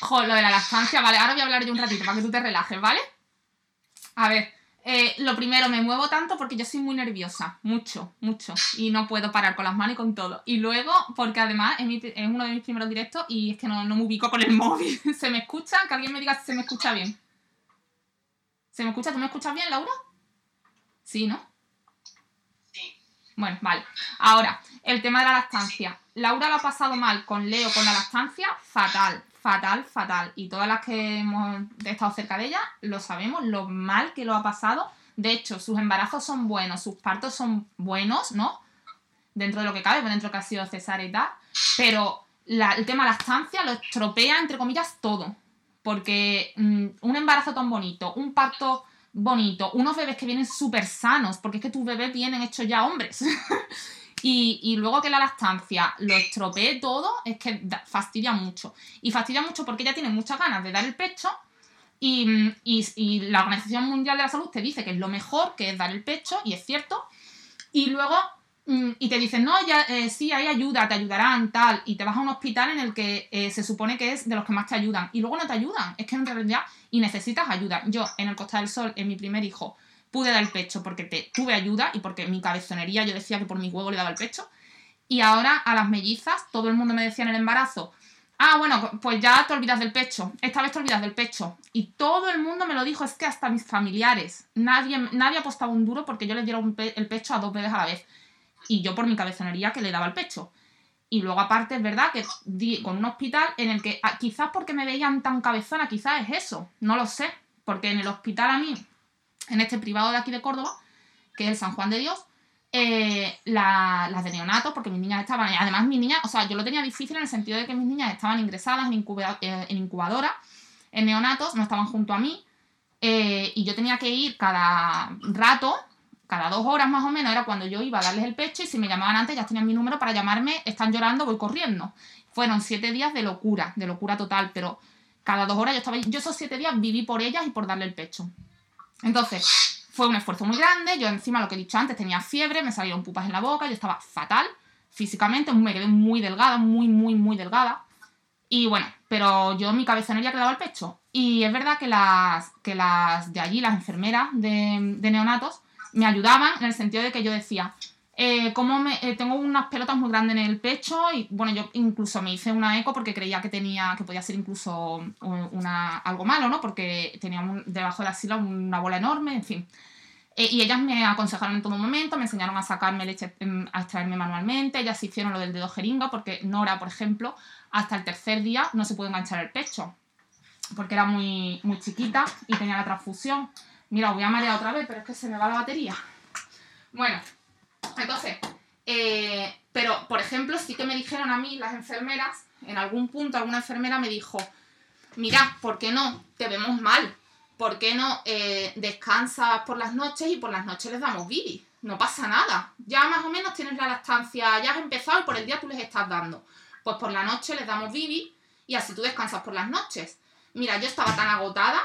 Jo, lo de la lactancia, vale, ahora voy a hablar yo un ratito para que tú te relajes, ¿vale? A ver, eh, lo primero, me muevo tanto porque yo soy muy nerviosa, mucho, mucho, y no puedo parar con las manos y con todo. Y luego, porque además es, mi- es uno de mis primeros directos y es que no, no me ubico con el [LAUGHS] móvil. ¿Se me escucha? Que alguien me diga si se me escucha bien. ¿Se me escucha? ¿Tú me escuchas bien, Laura? Sí, ¿no? Sí. Bueno, vale. Ahora, el tema de la lactancia. Laura lo ha pasado mal con Leo con la lactancia, fatal, fatal, fatal. Y todas las que hemos estado cerca de ella lo sabemos, lo mal que lo ha pasado. De hecho, sus embarazos son buenos, sus partos son buenos, ¿no? Dentro de lo que cabe, pues dentro que ha sido cesárea y tal. Pero la- el tema lactancia lo estropea, entre comillas, todo. Porque mm, un embarazo tan bonito, un parto bonito, unos bebés que vienen súper sanos, porque es que tus bebés vienen hechos ya hombres. [LAUGHS] y, luego que la lactancia lo estropee todo, es que fastidia mucho. Y fastidia mucho porque ella tiene muchas ganas de dar el pecho y, y- y la Organización Mundial de la Salud te dice que es lo mejor, que es dar el pecho, y es cierto. Y luego, mm, y te dicen, no, ya eh, sí, hay ayuda, te ayudarán, tal, y te vas a un hospital en el que eh, se supone que es de los que más te ayudan, y luego no te ayudan, es que en realidad, y necesitas ayuda. Yo, en el Costa del Sol, en mi primer hijo, pude dar el pecho porque te, tuve ayuda y porque mi cabezonería yo decía que por mi huevo le daba el pecho. Y ahora a las mellizas, todo el mundo me decía en el embarazo, ah, bueno, pues ya te olvidas del pecho, esta vez te olvidas del pecho. Y todo el mundo me lo dijo, es que hasta mis familiares, nadie, nadie apostaba un duro porque yo les diera el pecho a dos bebés a la vez. Y yo por mi cabezonería que le daba el pecho. Y luego aparte es verdad que di con un hospital en el que ah, quizás porque me veían tan cabezona, quizás es eso, no lo sé. Porque en el hospital a mí, en este privado de aquí de Córdoba, que es el San Juan de Dios, eh, la- las de neonatos, porque mis niñas estaban, además mis niñas, o sea, yo lo tenía difícil en el sentido de que mis niñas estaban ingresadas en, eh, incubadora, en neonatos, no estaban junto a mí, eh, y yo tenía que ir cada rato, cada dos horas más o menos, era cuando yo iba a darles el pecho, y si me llamaban antes ya tenían mi número para llamarme, están llorando, voy corriendo. Fueron siete días de locura, de locura total, pero cada dos horas yo estaba, yo esos siete días viví por ellas y por darle el pecho. Entonces, fue un esfuerzo muy grande. Yo, encima, lo que he dicho antes, tenía fiebre, me salieron pupas en la boca, yo estaba fatal físicamente, me quedé muy delgada, muy, muy, muy delgada. Y bueno, pero yo mi cabezonería quedaba al pecho. Y es verdad que las, que las de allí, las enfermeras de neonatos, me ayudaban en el sentido de que yo decía, eh, como eh, tengo unas pelotas muy grandes en el pecho y bueno, yo incluso me hice una eco porque creía que tenía, que podía ser incluso un- una, algo malo, ¿no? Porque tenía debajo de la axila una bola enorme, en fin. Eh, y ellas me aconsejaron en todo momento, me enseñaron a sacarme leche, em, a extraerme manualmente, ellas hicieron lo del dedo jeringa porque Nora, por ejemplo, hasta el tercer día no se pudo enganchar el pecho porque era muy, muy chiquita y tenía la transfusión. Mira, voy a marear otra vez, pero es que se me va la batería. Bueno, entonces, eh, pero por ejemplo, sí que me dijeron a mí las enfermeras, en algún punto alguna enfermera me dijo, mira, ¿por qué no? Te vemos mal. ¿Por qué no eh, descansas por las noches y por las noches les damos bibi? No pasa nada. Ya más o menos tienes la lactancia, ya has empezado y por el día tú les estás dando. Pues por la noche les damos bibi y así tú descansas por las noches. Mira, yo estaba tan agotada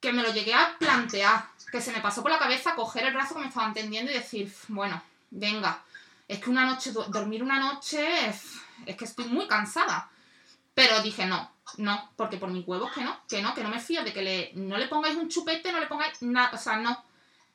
que me lo llegué a plantear, que se me pasó por la cabeza coger el brazo que me estaban tendiendo y decir, bueno, venga, es que una noche, do- dormir una noche, es, que estoy muy cansada. Pero dije, no, no, porque por mis huevos que no, que no, que no me fío de que le, no le pongáis un chupete, no le pongáis nada, o sea, no.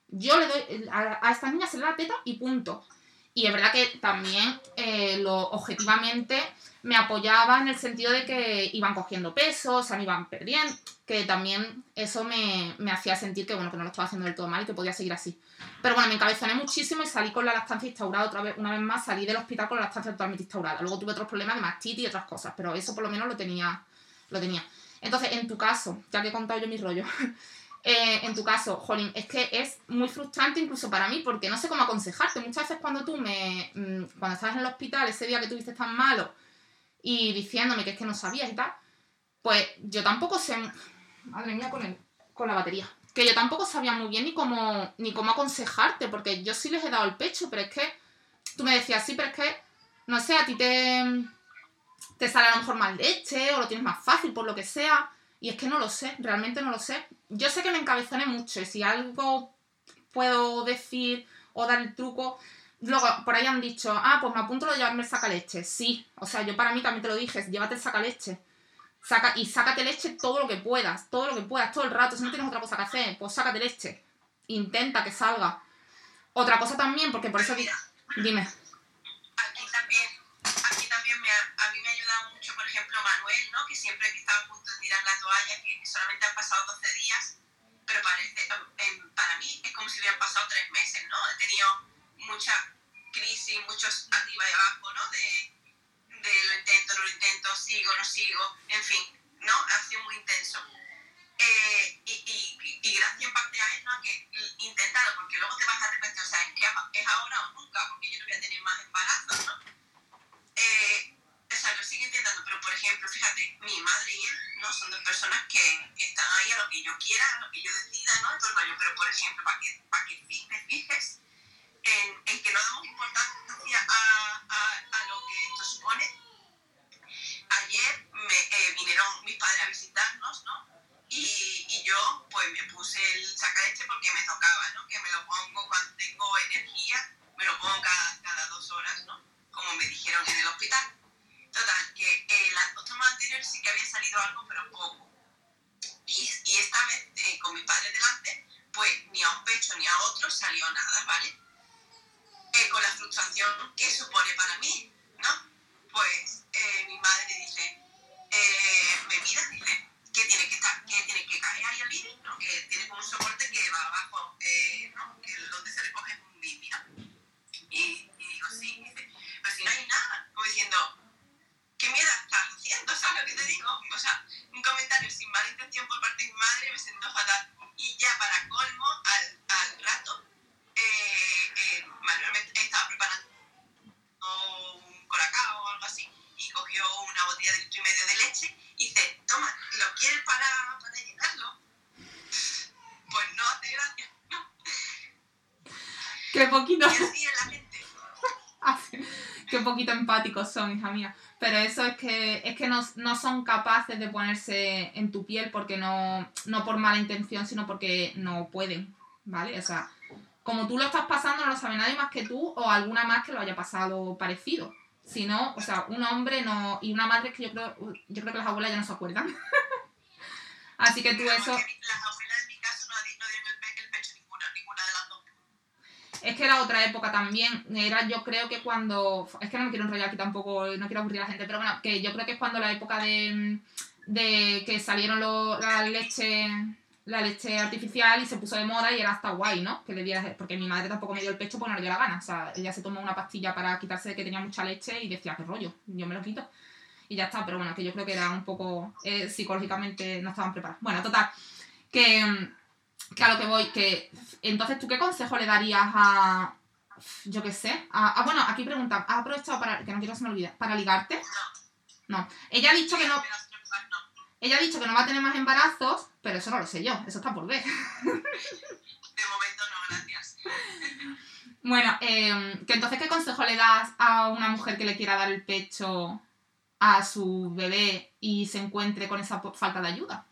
Yo le doy, a, a estas niñas se le da teta y punto. Y es verdad que también eh, lo objetivamente me apoyaba en el sentido de que iban cogiendo peso, o sea, me iban perdiendo. que también eso me, hacía sentir que, bueno, que no lo estaba haciendo del todo mal y que podía seguir así. Pero bueno, me encabezoné muchísimo y salí con la lactancia instaurada otra vez, una vez más, salí del hospital con la lactancia totalmente instaurada. Luego tuve otros problemas de mastitis y otras cosas, pero eso por lo menos lo tenía, lo tenía. Entonces, en tu caso, ya que he contado yo mi rollo, [LAUGHS] eh, en tu caso, Jolín, es que es muy frustrante incluso para mí porque no sé cómo aconsejarte. Muchas veces cuando tú me, mm, cuando estabas en el hospital, ese día que tuviste tan malo y diciéndome que es que no sabías y tal, pues yo tampoco sé madre mía, con, con la batería. Que yo tampoco sabía muy bien ni cómo, ni cómo aconsejarte, porque yo sí les he dado el pecho, pero es que tú me decías, sí, pero es que, no sé, a ti te, te sale a lo mejor más leche o lo tienes más fácil, por lo que sea. Y es que no lo sé, realmente no lo sé. Yo sé que me encabezoné mucho y si algo puedo decir o dar el truco. Luego, por ahí han dicho, ah, pues me apunto de llevarme el sacaleche. Sí, o sea, yo para mí también te lo dije, llévate el sacaleche. Saca, y sácate leche todo lo que puedas, todo lo que puedas, todo el rato. Si no tienes otra cosa que hacer, pues sácate leche. Intenta que salga. Otra cosa también, porque por eso... Dime. Aquí también, aquí también me a mí me ha ayudado mucho, por ejemplo, Manuel, ¿no? Que siempre que estaba a punto de tirar la toalla, que solamente han pasado 12 días, pero parece, em, para mí es como si hubieran pasado 3 meses, ¿no? He tenido mucha crisis, muchos arriba y abajo, ¿no? De, de lo intento, no lo intento, sigo, no sigo, en fin, ¿no? Ha sido muy intenso. Eh, y, y, y, gracias en parte a él, ¿no? Que intentado, porque luego te vas a arrepentir, o sea, es que es ahora o nunca, porque yo no voy a tener más embarazos, ¿no? Eh, o sea, lo sigue intentando, pero por ejemplo, fíjate, mi madre y él, ¿no? Son dos personas que están ahí a lo que yo quiera, a lo que yo decida, ¿no? Todo el pero por ejemplo, para que, para que te fijes en, en que no damos importancia a, a, a lo que esto supone ayer me, eh, vinieron mis padres a visitarnos, ¿no? Y, y, yo pues me puse el sacaleche porque me tocaba, ¿no? Que me lo pongo cuando tengo energía, me lo pongo cada, cada dos horas, ¿no? Como me dijeron en el hospital. Total, que eh, las dos tomas anteriores sí que había salido algo, pero poco. Y, y esta vez, eh, con mis padres delante, pues ni a un pecho ni a otro salió nada, ¿vale? Eh, con la frustración que supone para mí, ¿no? Pues eh, mi madre dice, eh, me mira dice, que tiene que, estar, que tiene que caer ahí al living, ¿no? que tiene como un soporte que va abajo, eh, ¿no? que donde se recoge un living. Y, y, digo, sí, dice, pero si no hay nada, como diciendo, ¿qué miedo estás haciendo? [LAUGHS] ¿Sabes lo que te digo? O sea, un comentario sin mala intención por parte de mi madre me sentó fatal. Y ya para colmo, al, al rato, eh, Manuel estaba preparando un colacao o algo así y cogió una botella de litro y medio de leche y dice, toma, ¿lo quieres para, para llenarlo? Pues no hace gracia, ¿no? [LAUGHS] Qué poquito. Y la gente. [LAUGHS] Qué poquito empáticos son, hija mía. Pero eso es que, es que no, no, son capaces de ponerse en tu piel porque no, no por mala intención, sino porque no pueden, ¿vale? O sea, como tú lo estás pasando, no lo sabe nadie más que tú o alguna más que lo haya pasado parecido. Si no, o sea, un hombre no. Y una madre que yo creo, yo creo que las abuelas ya no se acuerdan. [LAUGHS] Así que tú eso. Las abuelas en mi caso no dieron el, pecho ninguna, ninguna de las dos. Es que era otra época también. Era yo creo que cuando. Es que no me quiero enrollar aquí tampoco, no quiero aburrir a la gente, pero bueno, que yo creo que es cuando la época de. de que salieron los, la leche la leche artificial y se puso de moda y era hasta guay, ¿no? Que le dieras, porque mi madre tampoco me dio el pecho porque no le dio la gana. O sea, ella se tomó una pastilla para quitarse de que tenía mucha leche y decía, qué rollo, yo me lo quito. Y ya está, pero bueno, que yo creo que era un poco eh, psicológicamente no estaban preparados. Bueno, total, que, que a lo que voy, que entonces tú qué consejo le darías a, yo qué sé, a, bueno, aquí preguntan, ¿has aprovechado para, que no quiero que se me olvide, para ligarte? No. Ella ha dicho que no... Ella ha dicho que no va a tener más embarazos, pero eso no lo sé yo, eso está por ver. De momento no, gracias. Bueno, eh, que entonces, ¿qué consejo le das a una mujer que le quiera dar el pecho a su bebé y se encuentre con esa falta de ayuda?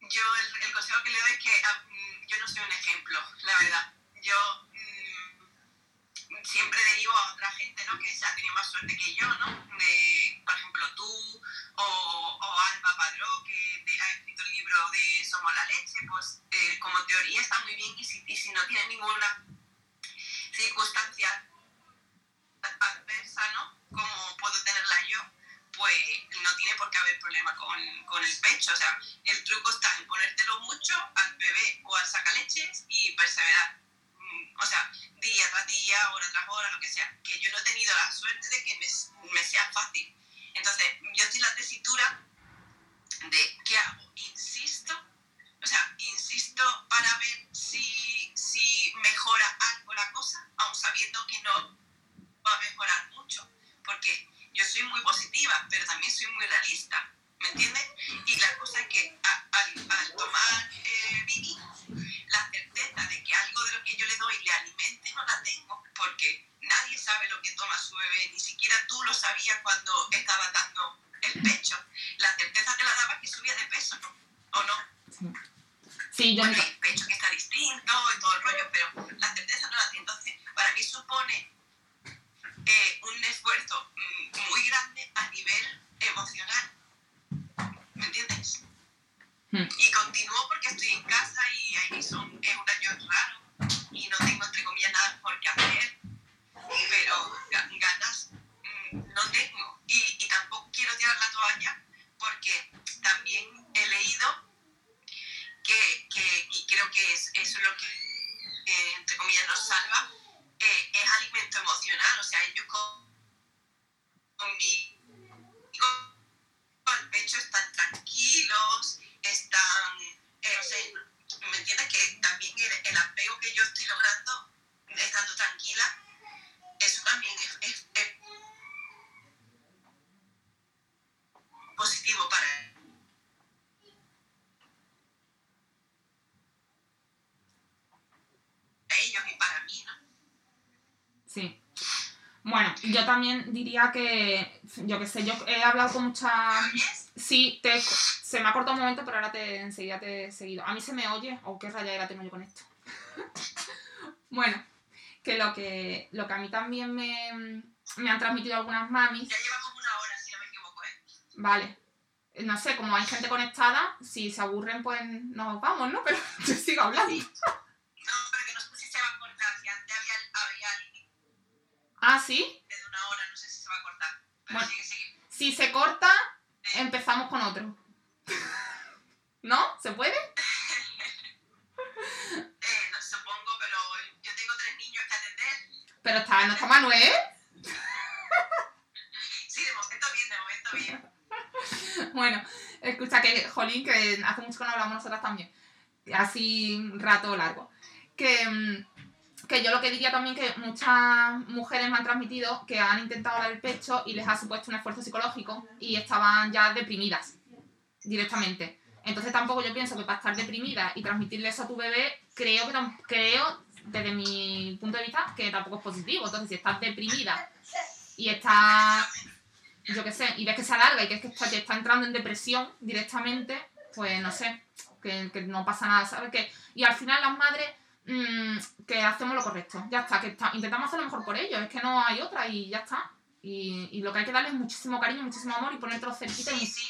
Yo el, consejo que le doy es que ah, mm, yo no soy un ejemplo, la verdad. Yo mm, siempre derivo a otra gente, ¿no? Que ha tenido más suerte que yo, ¿no? De, por ejemplo, tú, o, o Alba Padró, que ha escrito el libro de Somos la leche, pues eh, como teoría está muy bien y si, no tiene ninguna circunstancia adversa, ¿no? Como puedo tenerla yo, pues no tiene por qué haber problema con, con el pecho. O sea, el truco está en ponértelo mucho al bebé o al sacaleches y perseverar. O sea, día tras día, hora tras hora, lo que sea. Que yo no he tenido la suerte de que me, me sea fácil. Entonces, yo estoy en la tesitura de qué hago. Insisto, o sea, insisto para ver si, si mejora algo la cosa, aun sabiendo que no va a mejorar mucho. Porque yo soy muy positiva, pero también soy muy realista, ¿me entiendes? Y la cosa es que a- al, al tomar eh, la certeza de que algo de lo que yo le doy le alimente no la tengo, porque nadie sabe lo que toma su bebé, ni siquiera tú lo sabías cuando estabas dando el pecho. La certeza te la daba que subía de peso, ¿no? ¿O no? Sí, yo Bueno, el pecho que está distinto y todo el rollo, pero la certeza no la tiene. Entonces, para mí supone eh, un esfuerzo mm, muy grande a nivel emocional. ¿Me entiendes? Hmm. Y continúo porque estoy en casa y ahí son, es un año raro también diría que, yo qué sé, yo he hablado con muchas... Sí, te, se me ha cortado un momento, pero ahora te, enseguida te he seguido. ¿A mí se me oye? ¿O qué rayadera tengo yo con esto? [LAUGHS] bueno, que lo que, lo que a mí también me, me han transmitido algunas mamis, Ya llevamos una hora, si no me equivoco, ¿eh? vale, no sé, como hay gente conectada, si se aburren, pues nos vamos, ¿no? Pero [LAUGHS] yo sigo hablando. No, pero que no sé si se va a cortar, si antes había, había límite Ah, ¿sí? de una hora, no sé si se va a cortar. Pero Bueno. sigue, sigue. Si se corta, Sí. empezamos con otro. ¿No? ¿Se puede? Eh, no, supongo, pero yo tengo tres niños que atender. Pero está, no está Manuel. Sí, de momento bien, de momento bien. Bueno, escucha que, Jolín, que hace mucho que no nosotras también. Así un rato largo. Que, mm, que yo lo que diría también que muchas mujeres me han transmitido que han intentado dar el pecho y les ha supuesto un esfuerzo psicológico y estaban ya deprimidas directamente. Entonces tampoco yo pienso que para estar deprimida y transmitirle eso a tu bebé, creo que creo, desde mi punto de vista, que tampoco es positivo. Entonces, si estás deprimida y estás yo qué sé, y ves que se alarga y que es que está entrando en depresión directamente, pues no sé, que, que no pasa nada, ¿sabes? Que, y al final las madres mm, que hacemos lo correcto, ya está, que está- intentamos hacer lo mejor por ellos, es que no hay otra y ya está. Y, y lo que hay que darles es muchísimo cariño, muchísimo amor y ponértelo cerquita Sí, y... sí.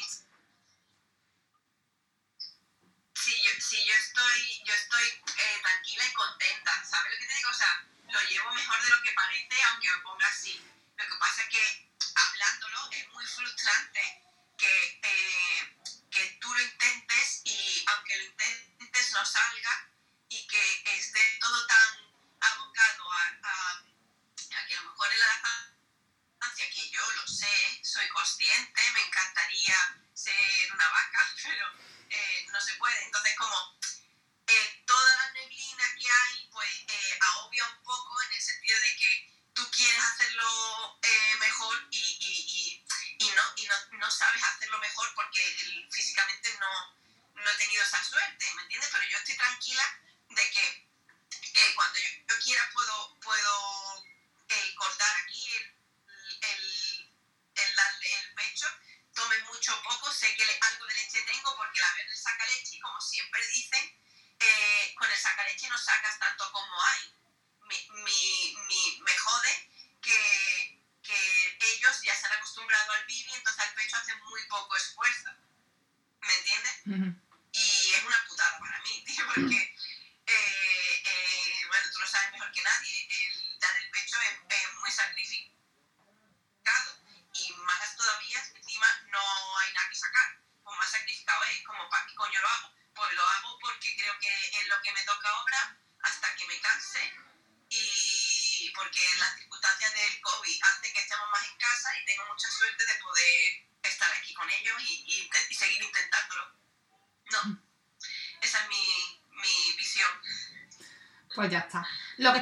Sí, yo, sí, yo estoy, yo estoy eh, tranquila y contenta, ¿sabes lo que te digo? O sea, lo llevo mejor de lo que parece, aunque me ponga así. Lo que pasa es que hablándolo es muy frustrante que, eh, que tú lo intentes y aunque lo intentes no salga y que esté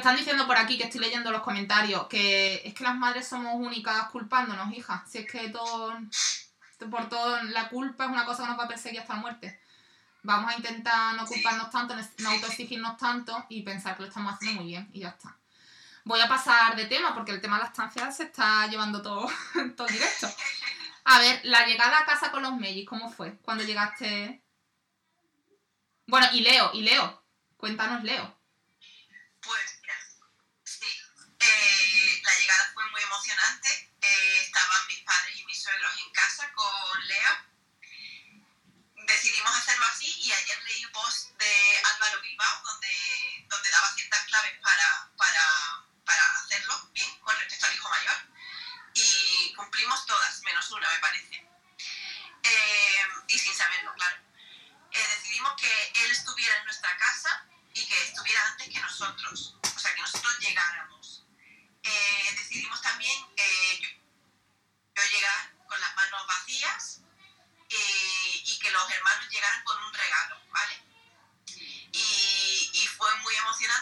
están diciendo por aquí, que estoy leyendo los comentarios, que es que las madres somos únicas culpándonos, hija. Si es que todo, por todo, la culpa es una cosa que nos va a perseguir hasta la muerte. Vamos a intentar no culparnos tanto, no autoexigirnos tanto y pensar que lo estamos haciendo muy bien y ya está. Voy a pasar de tema porque el tema de la estancia se está llevando todo, [LAUGHS] todo directo. A ver, la llegada a casa con los Mellis, ¿cómo fue? Cuando llegaste. Bueno, y Leo, y Leo. Cuéntanos, Leo.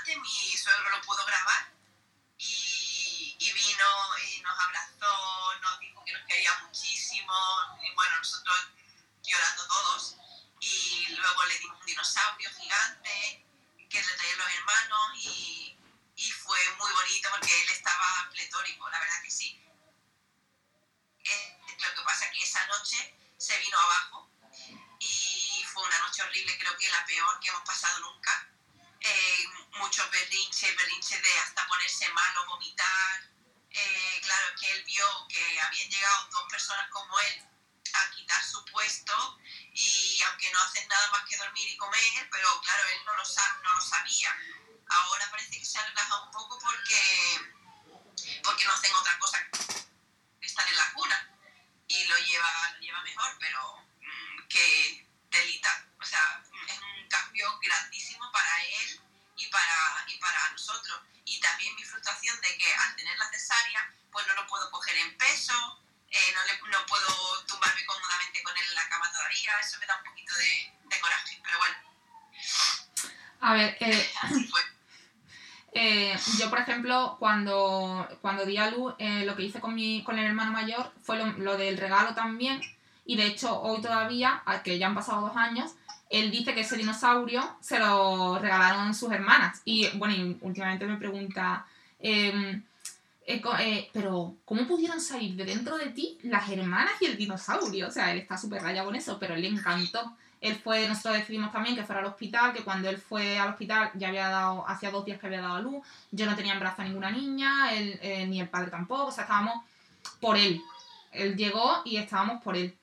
Muy emocionante, mi suegro lo pudo grabar cuando, di a luz, eh, lo que hice con, mi, con el hermano mayor fue lo, lo, del regalo también, y de hecho hoy todavía, que ya han pasado dos años, él dice que ese dinosaurio se lo regalaron sus hermanas, y bueno, y últimamente me pregunta... Eh, eh, eh, pero, ¿cómo pudieron salir de dentro de ti las hermanas y el dinosaurio? O sea, él está súper rayado con eso, pero le encantó. Él fue, nosotros decidimos también que fuera al hospital, que cuando él fue al hospital ya había dado, hacía dos días que había dado a luz, yo no tenía en brazos a ninguna niña, él, eh, ni el padre tampoco, o sea, estábamos por él. Él llegó y estábamos por él.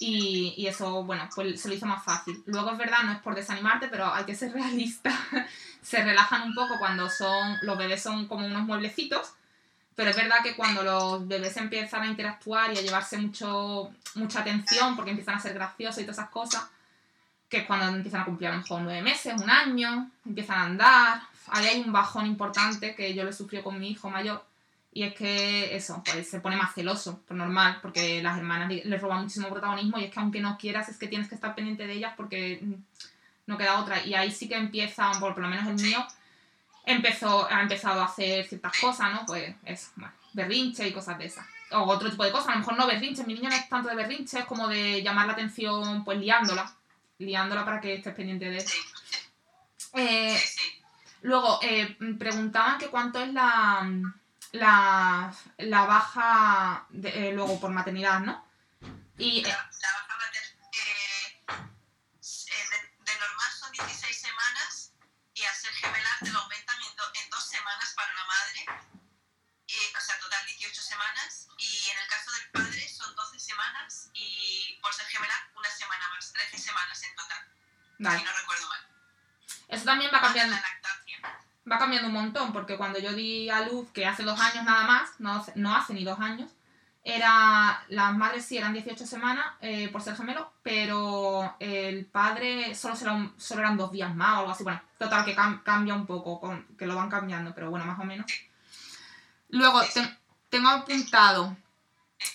Y, y, eso, bueno, pues se lo hizo más fácil. Luego es verdad, no es por desanimarte, pero hay que ser realista. [LAUGHS] se relajan un poco cuando son, los bebés son como unos mueblecitos pero es verdad que cuando los bebés empiezan a interactuar y a llevarse mucho, mucha atención porque empiezan a ser graciosos y todas esas cosas, que es cuando empiezan a cumplir a lo mejor nueve meses, un año, empiezan a andar, ahí hay un bajón importante que yo lo sufrió con mi hijo mayor. Y es que eso, pues se pone más celoso, por normal, porque las hermanas les roban muchísimo protagonismo y es que aunque no quieras, es que tienes que estar pendiente de ellas porque mm, no queda otra. Y ahí sí que empieza, por, por lo menos el mío, empezó, ha empezado a hacer ciertas cosas, ¿no? Pues eso, bueno, berrinche y cosas de esas. O otro tipo de cosas, a lo mejor no berrinche, mi niño no es tanto de berrinche, es como de llamar la atención, pues liándola, liándola para que estés pendiente de eso. Eh, luego, eh, preguntaban que cuánto es la, la, la baja, de, eh, luego por maternidad, ¿no? Y, porque cuando yo di a luz, que hace dos años nada más, no, no hace ni dos años, era las madres sí eran 18 semanas eh, por ser gemelo, pero el padre solo, será solo eran dos días más o algo así. Bueno, total, que cam cambia un poco, que lo van cambiando, pero bueno, más o menos. Luego, te, tengo apuntado.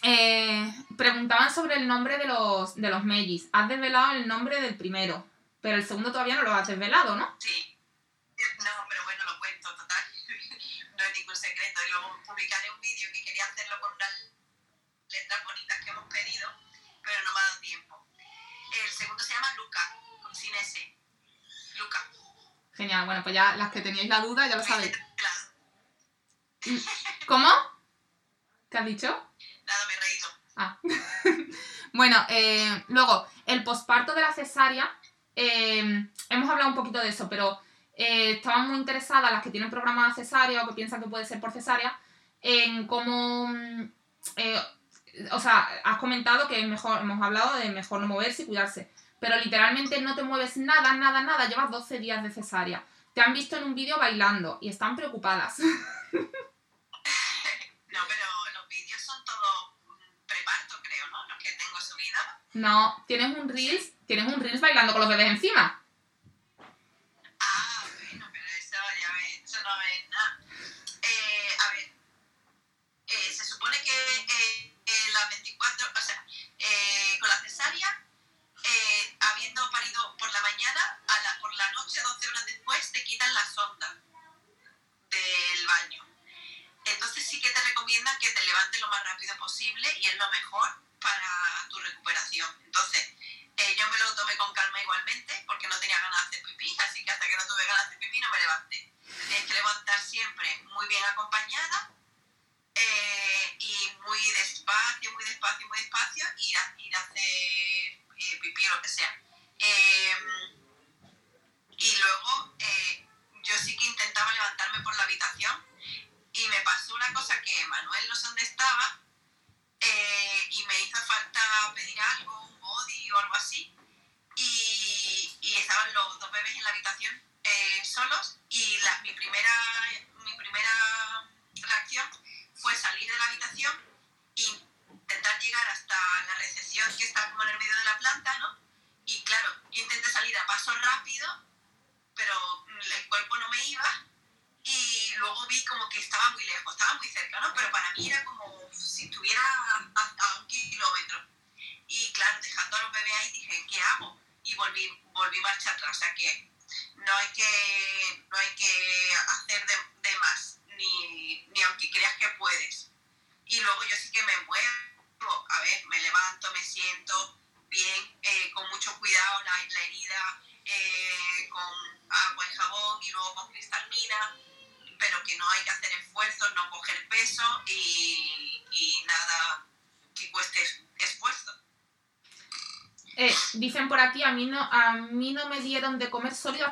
Eh, preguntaban sobre el nombre de los, de los Mellis. Has desvelado el nombre del primero, pero el segundo todavía no lo has desvelado, ¿no? Sí. Publicaré un vídeo que quería hacerlo con unas letras bonitas que hemos pedido, pero no me ha dado tiempo. El segundo se llama Luca, con sin S. Luca. Genial, bueno, pues ya las que teníais la duda ya lo sabéis. [LAUGHS] Claro, [LAUGHS] ¿Cómo? ¿Qué has dicho? Nada, me he reído. Ah. [LAUGHS] bueno, eh, luego, el posparto de la cesárea. eh, hemos hablado un poquito de eso, pero eh, estaban muy interesadas las que tienen programada cesárea o que piensan que puede ser por cesárea en cómo. mm, eh, o sea, has comentado que es mejor, hemos hablado de mejor no moverse y cuidarse, pero literalmente no te mueves nada, nada, nada, llevas 12 días de cesárea. Te han visto en un vídeo bailando y están preocupadas. [LAUGHS] No, pero los vídeos son todos mm, preparto, creo, ¿no? Los que tengo subidos. No, tienes un reels, tienes un reels bailando con los bebés encima. Ah, bueno, pero eso ya ves, eso no es nada. Eh, a ver, eh, se supone que eh, eh, las 24, o sea, eh, con la cesárea, eh, habiendo parido por la mañana, a la, por la noche, 12 horas después, te quitan la sonda del baño. Entonces sí que te recomiendan que te levantes lo más rápido posible y es lo mejor para tu recuperación. Entonces, eh, yo me lo tomé con calma igualmente porque no tenía ganas de hacer pipí, así que hasta que no tuve ganas de hacer pipí no me levanté. Tienes que levantar siempre muy bien acompañada eh, y muy despacio, muy despacio, muy despacio, ir a, ir a hacer eh, pipí o lo que sea. Eh,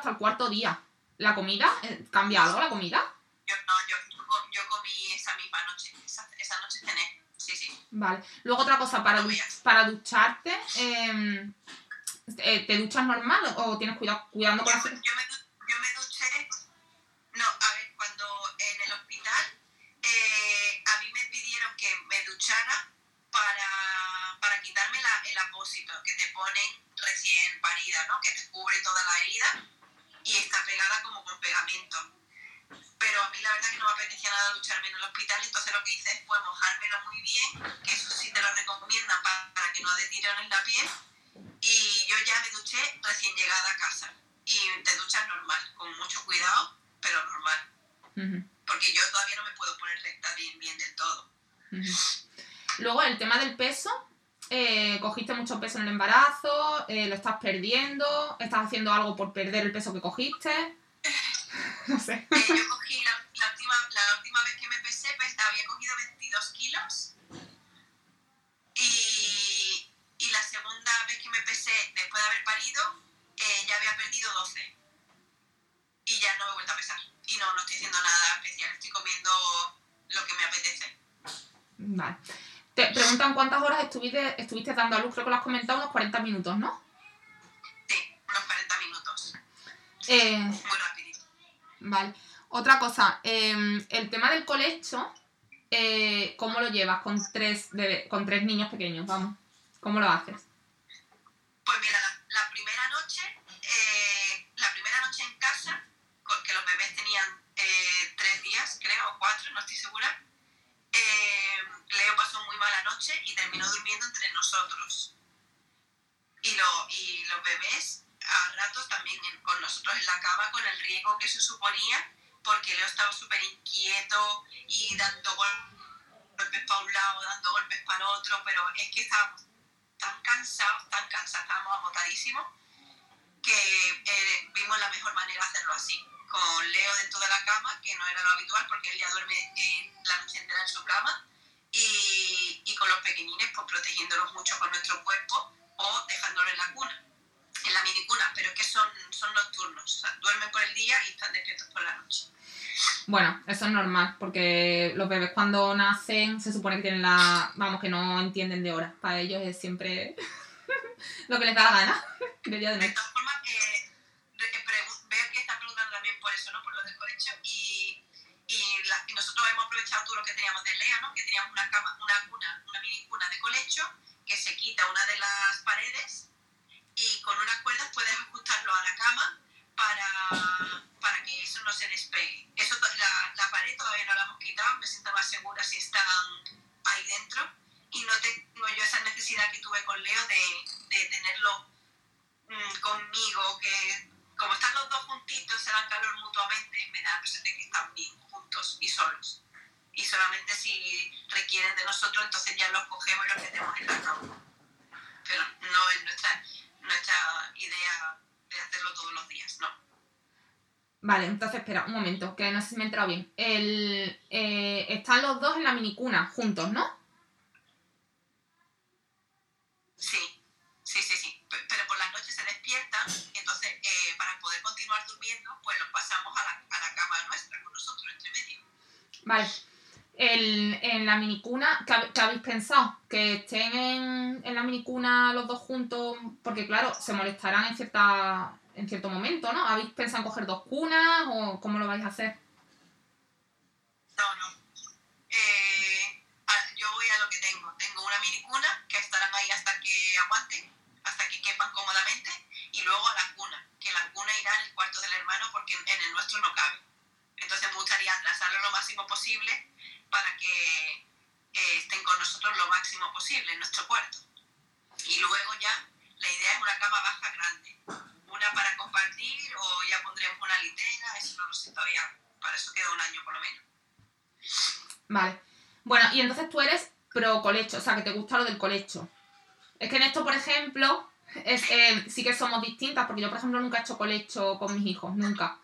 hasta el cuarto día. ¿La comida? Eh, ¿Cambia algo la comida? Yo, no, yo, yo com- yo comí esa misma noche, esa, esa noche cené, sí, sí. Vale. Luego otra cosa, para, No para ducharte, eh, eh, ¿te duchas normal o tienes cuidado cuidando con Yo, la... yo me, du- yo me duché, no, a ver, cuando en el hospital eh, a mí me pidieron que me duchara para, para quitarme la- el apósito que te ponen recién parida, ¿no? Que te cubre toda la herida y está pegada como con pegamento. Pero a mí la verdad que no me apetecía nada ducharme en el hospital, entonces lo que hice fue mojármelo muy bien, que eso sí te lo recomiendan pa- para, que no dé tirón en la piel. Y yo ya me duché recién llegada a casa. Y te duchas normal, con mucho cuidado, pero normal. Ujú, Porque yo todavía no me puedo poner recta bien, bien del todo. ujú. Luego el tema del peso. Eh, cogiste mucho peso en el embarazo, eh, lo estás perdiendo, estás haciendo algo por perder el peso que cogiste. [LAUGHS] No sé. Eh, yo cogí la, la última, la última vez que me pesé, pues, había cogido 22 kilos. Y, y la segunda vez que me pesé, después de haber parido, ya había perdido 12. Y ya no me he vuelto a pesar. Y no, no estoy haciendo nada especial, estoy comiendo lo que me apetece. Vale. Te preguntan cuántas horas estuviste, estuviste dando a luz, creo que lo has comentado, unos 40 minutos, ¿no? Sí, unos 40 minutos. Eh, Muy. Vale. Otra cosa, eh, el tema del colecho, eh, ¿cómo lo llevas con tres, bebé- con tres niños pequeños? Vamos, ¿cómo lo haces? Es que estábamos tan cansados, tan cansados, estábamos agotadísimos, que eh, vimos la mejor manera de hacerlo así. Con Leo dentro de la cama, que no era lo habitual porque él ya duerme eh, la noche entera en su cama, y, y con los pequeñines, pues protegiéndolos mucho con nuestro cuerpo o dejándolos en la cuna, en la minicuna, pero es que son, son nocturnos, duermen por el día y están despiertos por la noche. Bueno, eso es normal, porque los bebés cuando nacen se supone que tienen la... Vamos, que no entienden de horas. Para ellos es siempre [LAUGHS] lo que les da la gana. [LAUGHS] De día de De todas formas, eh, veo que están preguntando también por eso, ¿no? Por lo del colecho. Y, y, la- y nosotros hemos aprovechado todo lo que teníamos de Lea, ¿no? Que teníamos una cama, una cuna, una mini cuna de colecho, que se quita una de las paredes y con unas cuerdas puedes ajustarlo a la cama para, eso no se despegue. Eso, la, la pared todavía no la hemos quitado, me siento más segura si están ahí dentro y no tengo yo esa necesidad que tuve con Leo de, de tenerlo mm, conmigo, que como están los dos juntitos, se dan calor mutuamente, me da la impresión de que están bien juntos y solos. Y solamente si requieren de nosotros, entonces ya los cogemos y los metemos en la cama. Pero no es nuestra, nuestra idea de hacerlo todos los días, no. Vale, entonces espera, un momento, que no sé si me he enterado bien. El, eh, están los dos en la minicuna, juntos, ¿no? Sí, sí, sí, sí. Pe- Pero por las noches se despiertan, y entonces eh, para poder continuar durmiendo, pues los pasamos a la, a la cama nuestra con nosotros entre medio. Vale. El, en la minicuna, ¿qué, qué habéis pensado? ¿Que estén en, en la minicuna los dos juntos? Porque claro, se molestarán en cierta en cierto momento, ¿no? ¿Habéis pensado en coger dos cunas o cómo lo vais a hacer? No, no. Eh, yo voy a lo que tengo. Tengo una mini cuna que estarán ahí hasta que aguanten, hasta que quepan cómodamente, y luego a la cuna, que la cuna irá en el cuarto del hermano porque en el nuestro no cabe. Entonces me gustaría atrasarlo lo máximo posible para que eh, estén con nosotros lo máximo posible en nuestro cuarto. Y luego ya la idea es una cama baja grande. Una para compartir o ya pondremos una litera, eso no lo sé todavía. Para eso queda un año por lo menos. Vale. Bueno, y entonces tú eres pro colecho, o sea, que te gusta lo del colecho. Es que en esto, por ejemplo, es, eh, sí que somos distintas, porque yo, por ejemplo, nunca he hecho colecho con mis hijos, nunca.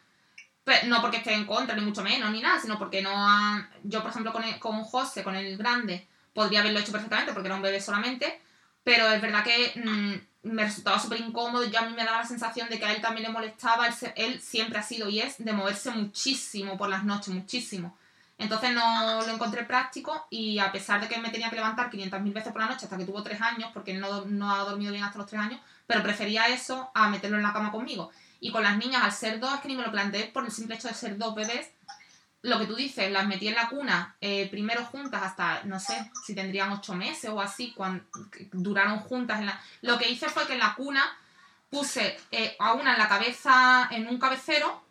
Pe- no porque esté en contra, ni mucho menos, ni nada, sino porque no han... Yo, por ejemplo, con, con José, con el grande, podría haberlo hecho perfectamente, porque era un bebé solamente, pero es verdad que mm, me resultaba súper incómodo, yo a mí me daba la sensación de que a él también le molestaba, él, él siempre ha sido y es de moverse muchísimo por las noches, muchísimo. Entonces no lo encontré práctico y a pesar de que me tenía que levantar 500.000 veces por la noche hasta que tuvo 3 años, porque no, no ha dormido bien hasta los 3 años, pero prefería eso a meterlo en la cama conmigo. Y con las niñas, al ser dos, es que ni me lo planteé por el simple hecho de ser dos bebés. Lo que tú dices, las metí en la cuna eh, primero juntas hasta, no sé, si tendrían 8 meses o así, cuando duraron juntas. En la... Lo que hice fue que en la cuna puse eh, a una en la cabeza, en un cabecero,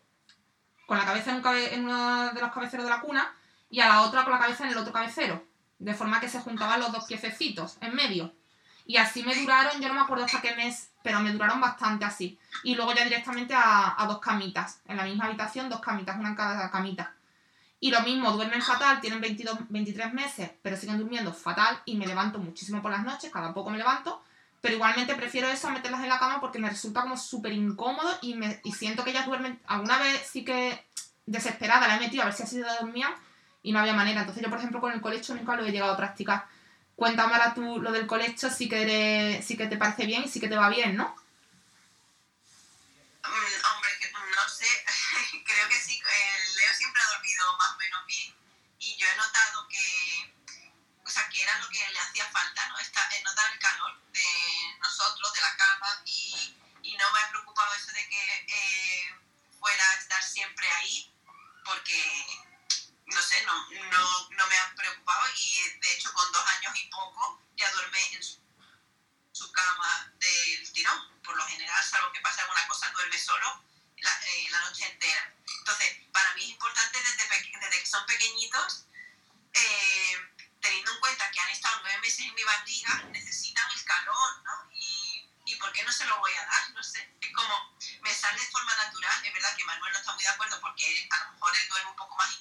con la cabeza en, un cabe- en uno de los cabeceros de la cuna, y a la otra con la cabeza en el otro cabecero. De forma que se juntaban los dos piececitos en medio. Y así me duraron, yo no me acuerdo hasta qué mes, pero me duraron bastante así. Y luego ya directamente a, a dos camitas. En la misma habitación, dos camitas, una en cada camita. Y lo mismo, duermen fatal, tienen 22, 23 meses, pero siguen durmiendo fatal y me levanto muchísimo por las noches, cada poco me levanto. Pero igualmente prefiero eso a meterlas en la cama porque me resulta como súper incómodo y, me, y siento que ellas duermen. Alguna vez sí que desesperada la he metido a ver si así de dormir y no había manera. Entonces yo, por ejemplo, con el colecho nunca lo he llegado a practicar. Cuéntame ahora tú lo del colecho, sí que, eres- sí que te parece bien y sí que te va bien, ¿no? Mm, hombre, que no sé, [LAUGHS] creo que sí, el Leo siempre ha dormido más o menos bien y yo he notado que, o sea, que era lo que le hacía falta, ¿no? Esta, no me ha preocupado eso de que eh, fuera a estar siempre ahí, porque no sé, no, no, no, me ha preocupado y de hecho con dos años y poco ya duerme en su, su cama del tirón. Por lo general, salvo que pase alguna cosa, duerme solo la, eh, la noche entera. Entonces, para mí es importante desde, desde que son pequeñitos, eh, teniendo en cuenta que han estado nueve meses en mi barriga, necesito por qué no se lo voy a dar? No sé, es como, me sale de forma natural, es verdad que Manuel no está muy de acuerdo porque a lo mejor él duerme un poco más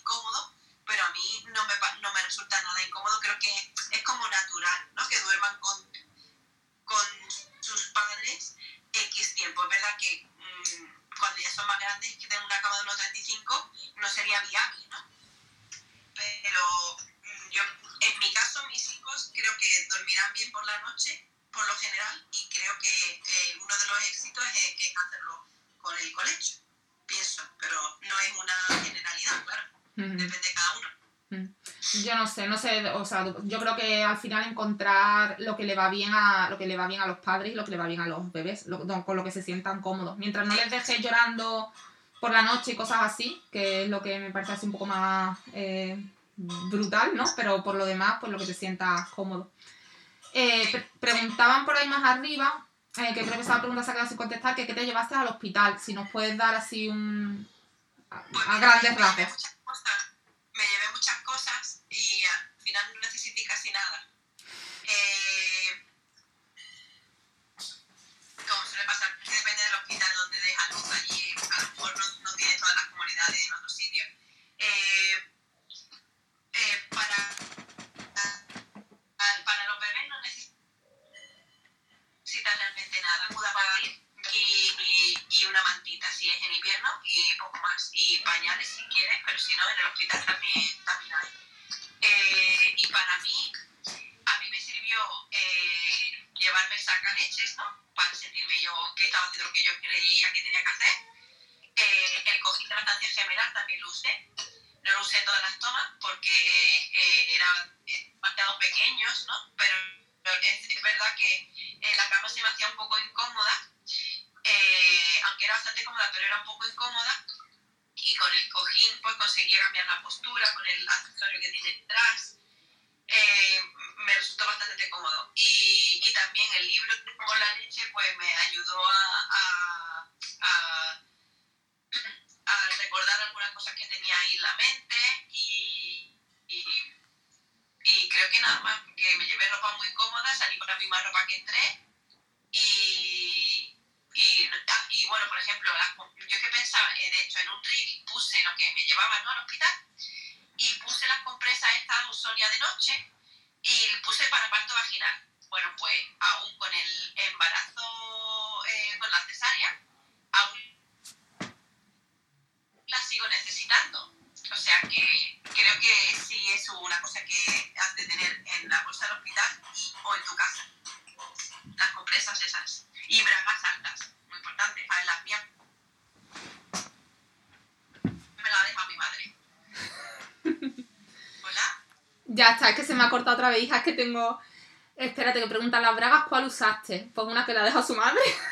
o sea, yo creo que al final encontrar lo que le va bien a lo que le va bien a los padres y lo que le va bien a los bebés, con lo que se sientan cómodos. Mientras no les dejes llorando por la noche y cosas así, que es lo que me parece así un poco más eh, brutal, ¿no? Pero por lo demás, pues lo que te sientas cómodo. Eh, pre- preguntaban por ahí más arriba, eh, que creo que esa pregunta se ha quedado sin contestar, que qué te llevaste al hospital, si nos puedes dar así un... a, a grandes rasgos. Es que se me ha cortado otra vez, hija, es que tengo... Espérate, que preguntan las bragas, ¿cuál usaste? Pues una que la deja su madre. [LAUGHS]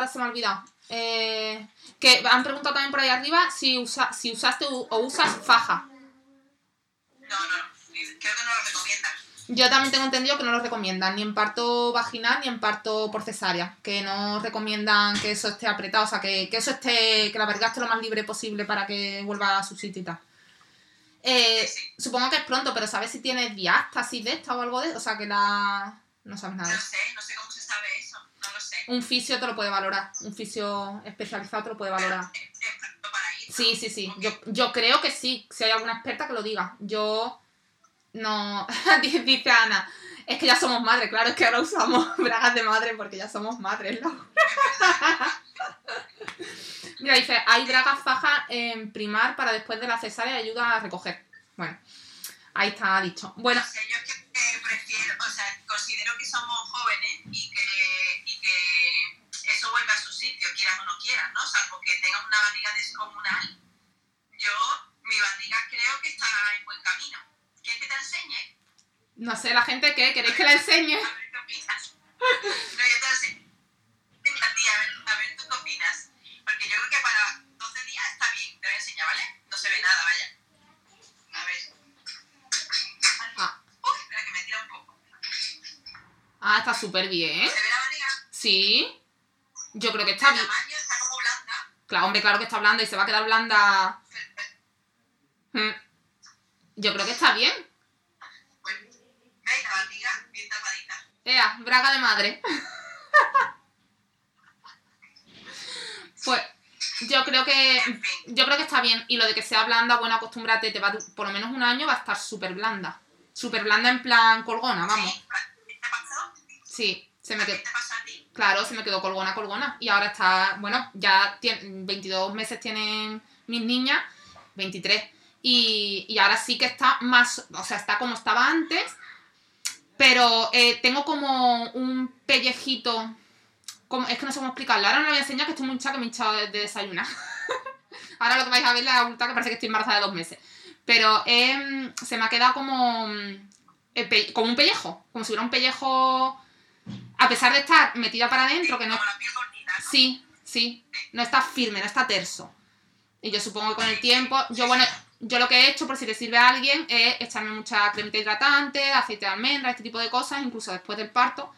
ahora se me ha olvidado. Eh, que han preguntado también por ahí arriba si, usa, si usaste o usas faja. No, no, creo que no lo recomiendan. Yo también tengo entendido que no lo recomiendan, ni en parto vaginal ni en parto por cesárea. Que no recomiendan que eso esté apretado, o sea, que, que eso esté, que la verga esté lo más libre posible para que vuelva a su sitio y tal. Eh, Sí, supongo que es pronto, pero ¿sabes si tienes diástasis de esta o algo de O sea, que la... No sabes nada. No sé, no sé cómo se sabe eso, no lo sé. Un fisio te lo puede valorar. Un fisio especializado te lo puede valorar. Sí, sí, sí. Yo, yo creo que sí. Si hay alguna experta que lo diga. Yo no. [LAUGHS] Dice Ana. Es que ya somos madres, claro, es que ahora usamos [LAUGHS] bragas de madre porque ya somos madres, ¿no? [LAUGHS] Mira, dice, hay bragas faja en primar para después de la cesárea y ayuda a recoger. Bueno, Ahí está dicho. Bueno, yo es que eh, prefiero, o sea, considero que somos jóvenes y que, y que eso vuelve a su sitio, quieras o no quieras, ¿no? Salvo que tengas una barriga descomunal. Yo, mi barriga creo que está en buen camino. ¿Quieres que te enseñe? no sé, la gente que queréis que la enseñe. A ver qué opinas. No, yo te lo enseño. Venga, tía, a ver, a ver tú qué opinas. Porque yo creo que para 12 días está bien. Te voy a enseñar, ¿vale? No se ve nada, vaya. A ver. Ah. Uy, espera que me tira un poco. Ah, está súper bien. ¿Se ve la barriga? Sí. Yo creo que está bien. está como blanda. Claro, hombre, claro que está blanda y se va a quedar blanda. Mm. Yo creo que está bien. Pues, ¿veis la barriga? Bien tapadita. Ea, braga de madre. Pues yo creo que yo creo que está bien y lo de que sea blanda, bueno, acostúmbrate, te va por lo menos un año va a estar súper blanda. Súper blanda en plan colgona, vamos. ¿Sí? Sí, se me ¿Qué quedó, te pasó a ti? claro, se me quedó colgona, colgona y ahora está, bueno, ya tiene, 22 meses tienen mis niñas, 23 y, y ahora sí que está más, o sea, está como estaba antes, pero eh, tengo como un pellejito, como, es que no sé cómo explicarlo, ahora no lo voy a enseñar que estoy muy hinchada que me he hinchado de, de desayunar. [LAUGHS] ahora lo que vais a ver es la abultada que parece que estoy embarazada de dos meses. Pero em, se me ha quedado como, mm, como un pellejo, como si hubiera un pellejo, a pesar de estar metida para adentro, que no. Sí, sí. No está firme, no está terso. Y yo supongo que con el tiempo, yo bueno, yo lo que he hecho, por si te sirve a alguien, es echarme mucha cremita hidratante, aceite de almendra, este tipo de cosas, incluso después del parto.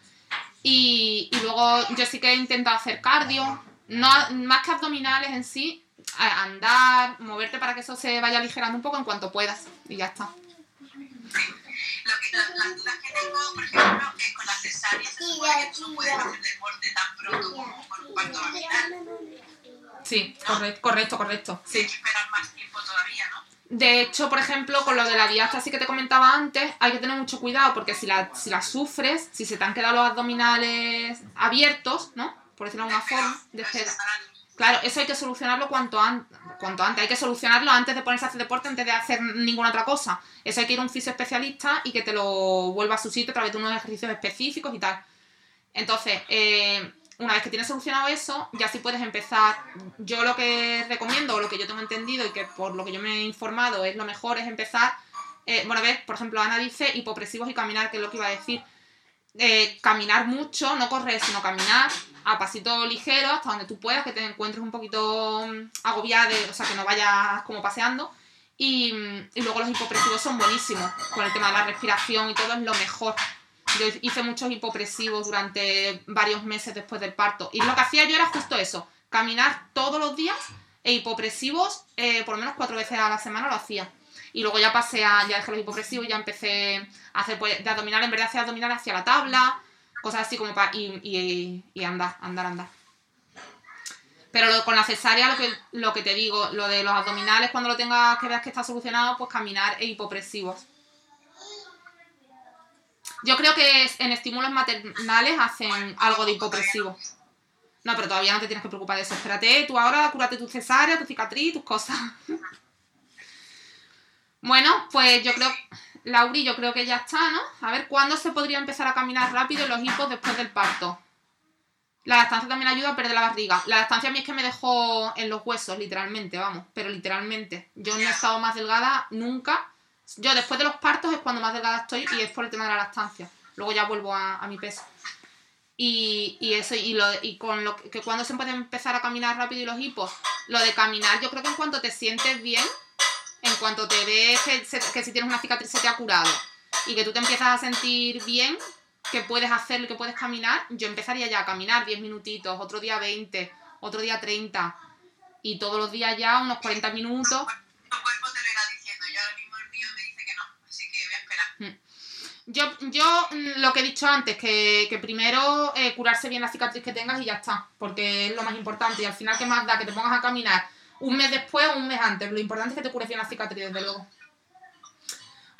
Y, y luego yo sí que he intentado hacer cardio, no, más que abdominales en sí, andar, moverte para que eso se vaya aligerando un poco en cuanto puedas. Y ya está. Lo que, la- las dudas que tengo, por ejemplo, es con las cesáreas. Se supone que tú no puedes hacer deporte tan pronto como con un parto vaginal. Sí, correcto, correcto, correcto. Sí. Tienes que esperar más tiempo todavía, ¿no? De hecho, por ejemplo, con lo de la diástasis que te comentaba antes, hay que tener mucho cuidado porque si la, si la sufres, si se te han quedado los abdominales abiertos, ¿no? Por decirlo de alguna forma, de. Claro, eso hay que solucionarlo cuanto, an- cuanto antes. Hay que solucionarlo antes de ponerse a hacer deporte, antes de hacer ninguna otra cosa. Eso hay que ir a un fisio especialista y que te lo vuelva a su sitio a través de unos ejercicios específicos y tal. Entonces, eh, una vez que tienes solucionado eso, ya sí puedes empezar. Yo lo que recomiendo, o lo que yo tengo entendido y que por lo que yo me he informado es lo mejor, es empezar. eh, bueno, ves, por ejemplo, Ana dice hipopresivos y caminar, que es lo que iba a decir. Eh, caminar mucho, no correr, sino caminar a pasito ligero hasta donde tú puedas, que te encuentres un poquito mm, agobiada, o sea, que no vayas como paseando. Y, mm, y luego los hipopresivos son buenísimos, con el tema de la respiración y todo es lo mejor. Yo hice muchos hipopresivos durante varios meses después del parto. Y lo que hacía yo era justo eso, caminar todos los días e hipopresivos eh, por lo menos cuatro veces a la semana lo hacía. Y luego ya pasé a, ya dejé los hipopresivos, ya empecé a hacer pues, de abdominal, en vez de hacer abdominal hacia la tabla, cosas así como para... Y, y, y andar, andar, andar. Pero lo- con la cesárea, lo que, lo que te digo, lo de los abdominales, cuando lo tengas que veas que está solucionado, pues caminar e hipopresivos. Yo creo que en estímulos maternales hacen algo de hipopresivo. No, pero todavía no te tienes que preocupar de eso. Espérate, tú ahora cúrate tu cesárea, tu cicatriz, tus cosas. [LAUGHS] Bueno, pues yo creo, Lauri, yo creo que ya está, ¿no? A ver, ¿cuándo se podría empezar a caminar rápido los hipos después del parto? La lactancia también ayuda a perder la barriga. La lactancia a mí es que me dejó en los huesos, literalmente, vamos. Pero literalmente. Yo no he estado más delgada nunca. Yo después de los partos es cuando más delgada estoy y es por el tema de la lactancia. Luego ya vuelvo a, mi peso. Y, y eso, y, lo, y con lo que, que cuando se puede empezar a caminar rápido y los hipos, lo de caminar, yo creo que en cuanto te sientes bien, en cuanto te ves que, se- que si tienes una cicatriz se te ha curado y que tú te empiezas a sentir bien, que puedes hacerlo, que puedes caminar, yo empezaría ya a caminar 10 minutitos, otro día 20, otro día 30 y todos los días ya unos 40 minutos. Tu cuerpo te lo irá diciendo. Yo ahora mismo el mío me dice que no. Así que voy a esperar. Yo, yo mm, lo que he dicho antes, que, que primero eh, curarse bien la cicatriz que tengas y ya está, porque es lo más importante. Y al final, ¿qué más da? Que te pongas a caminar un mes después o un mes antes. Lo importante es que te cures bien la cicatriz, desde luego.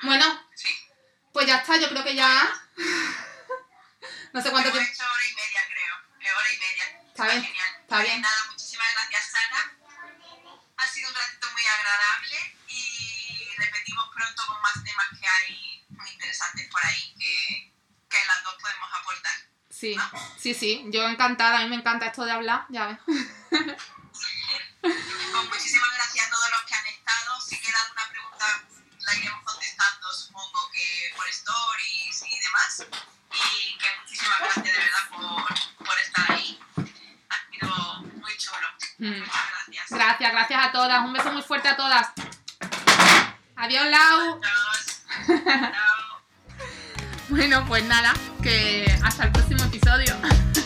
Bueno, sí. pues ya está, yo creo que ya. no sé cuánto tiempo. He hecho hora y media, creo. Hora y media. Está, bien. Genial. Está pues bien. Nada, muchísimas gracias, Sara. Ha sido un ratito muy agradable y repetimos pronto con más temas que hay muy interesantes por ahí que, que las dos podemos aportar. Sí, ¿no? sí, sí. Yo encantada. A mí me encanta esto de hablar, ya ves. [LAUGHS] Pues muchísimas gracias a todos los que han estado. Si queda alguna pregunta, la iremos contestando, supongo que por stories y demás. Y que muchísimas gracias de verdad por, por estar ahí. Ha sido muy chulo. Mm. Muchas gracias. Gracias, gracias a todas. Un beso muy fuerte a todas. Adiós, Lau. Adiós. [LAUGHS] Bueno, pues nada, que hasta el próximo episodio. [LAUGHS]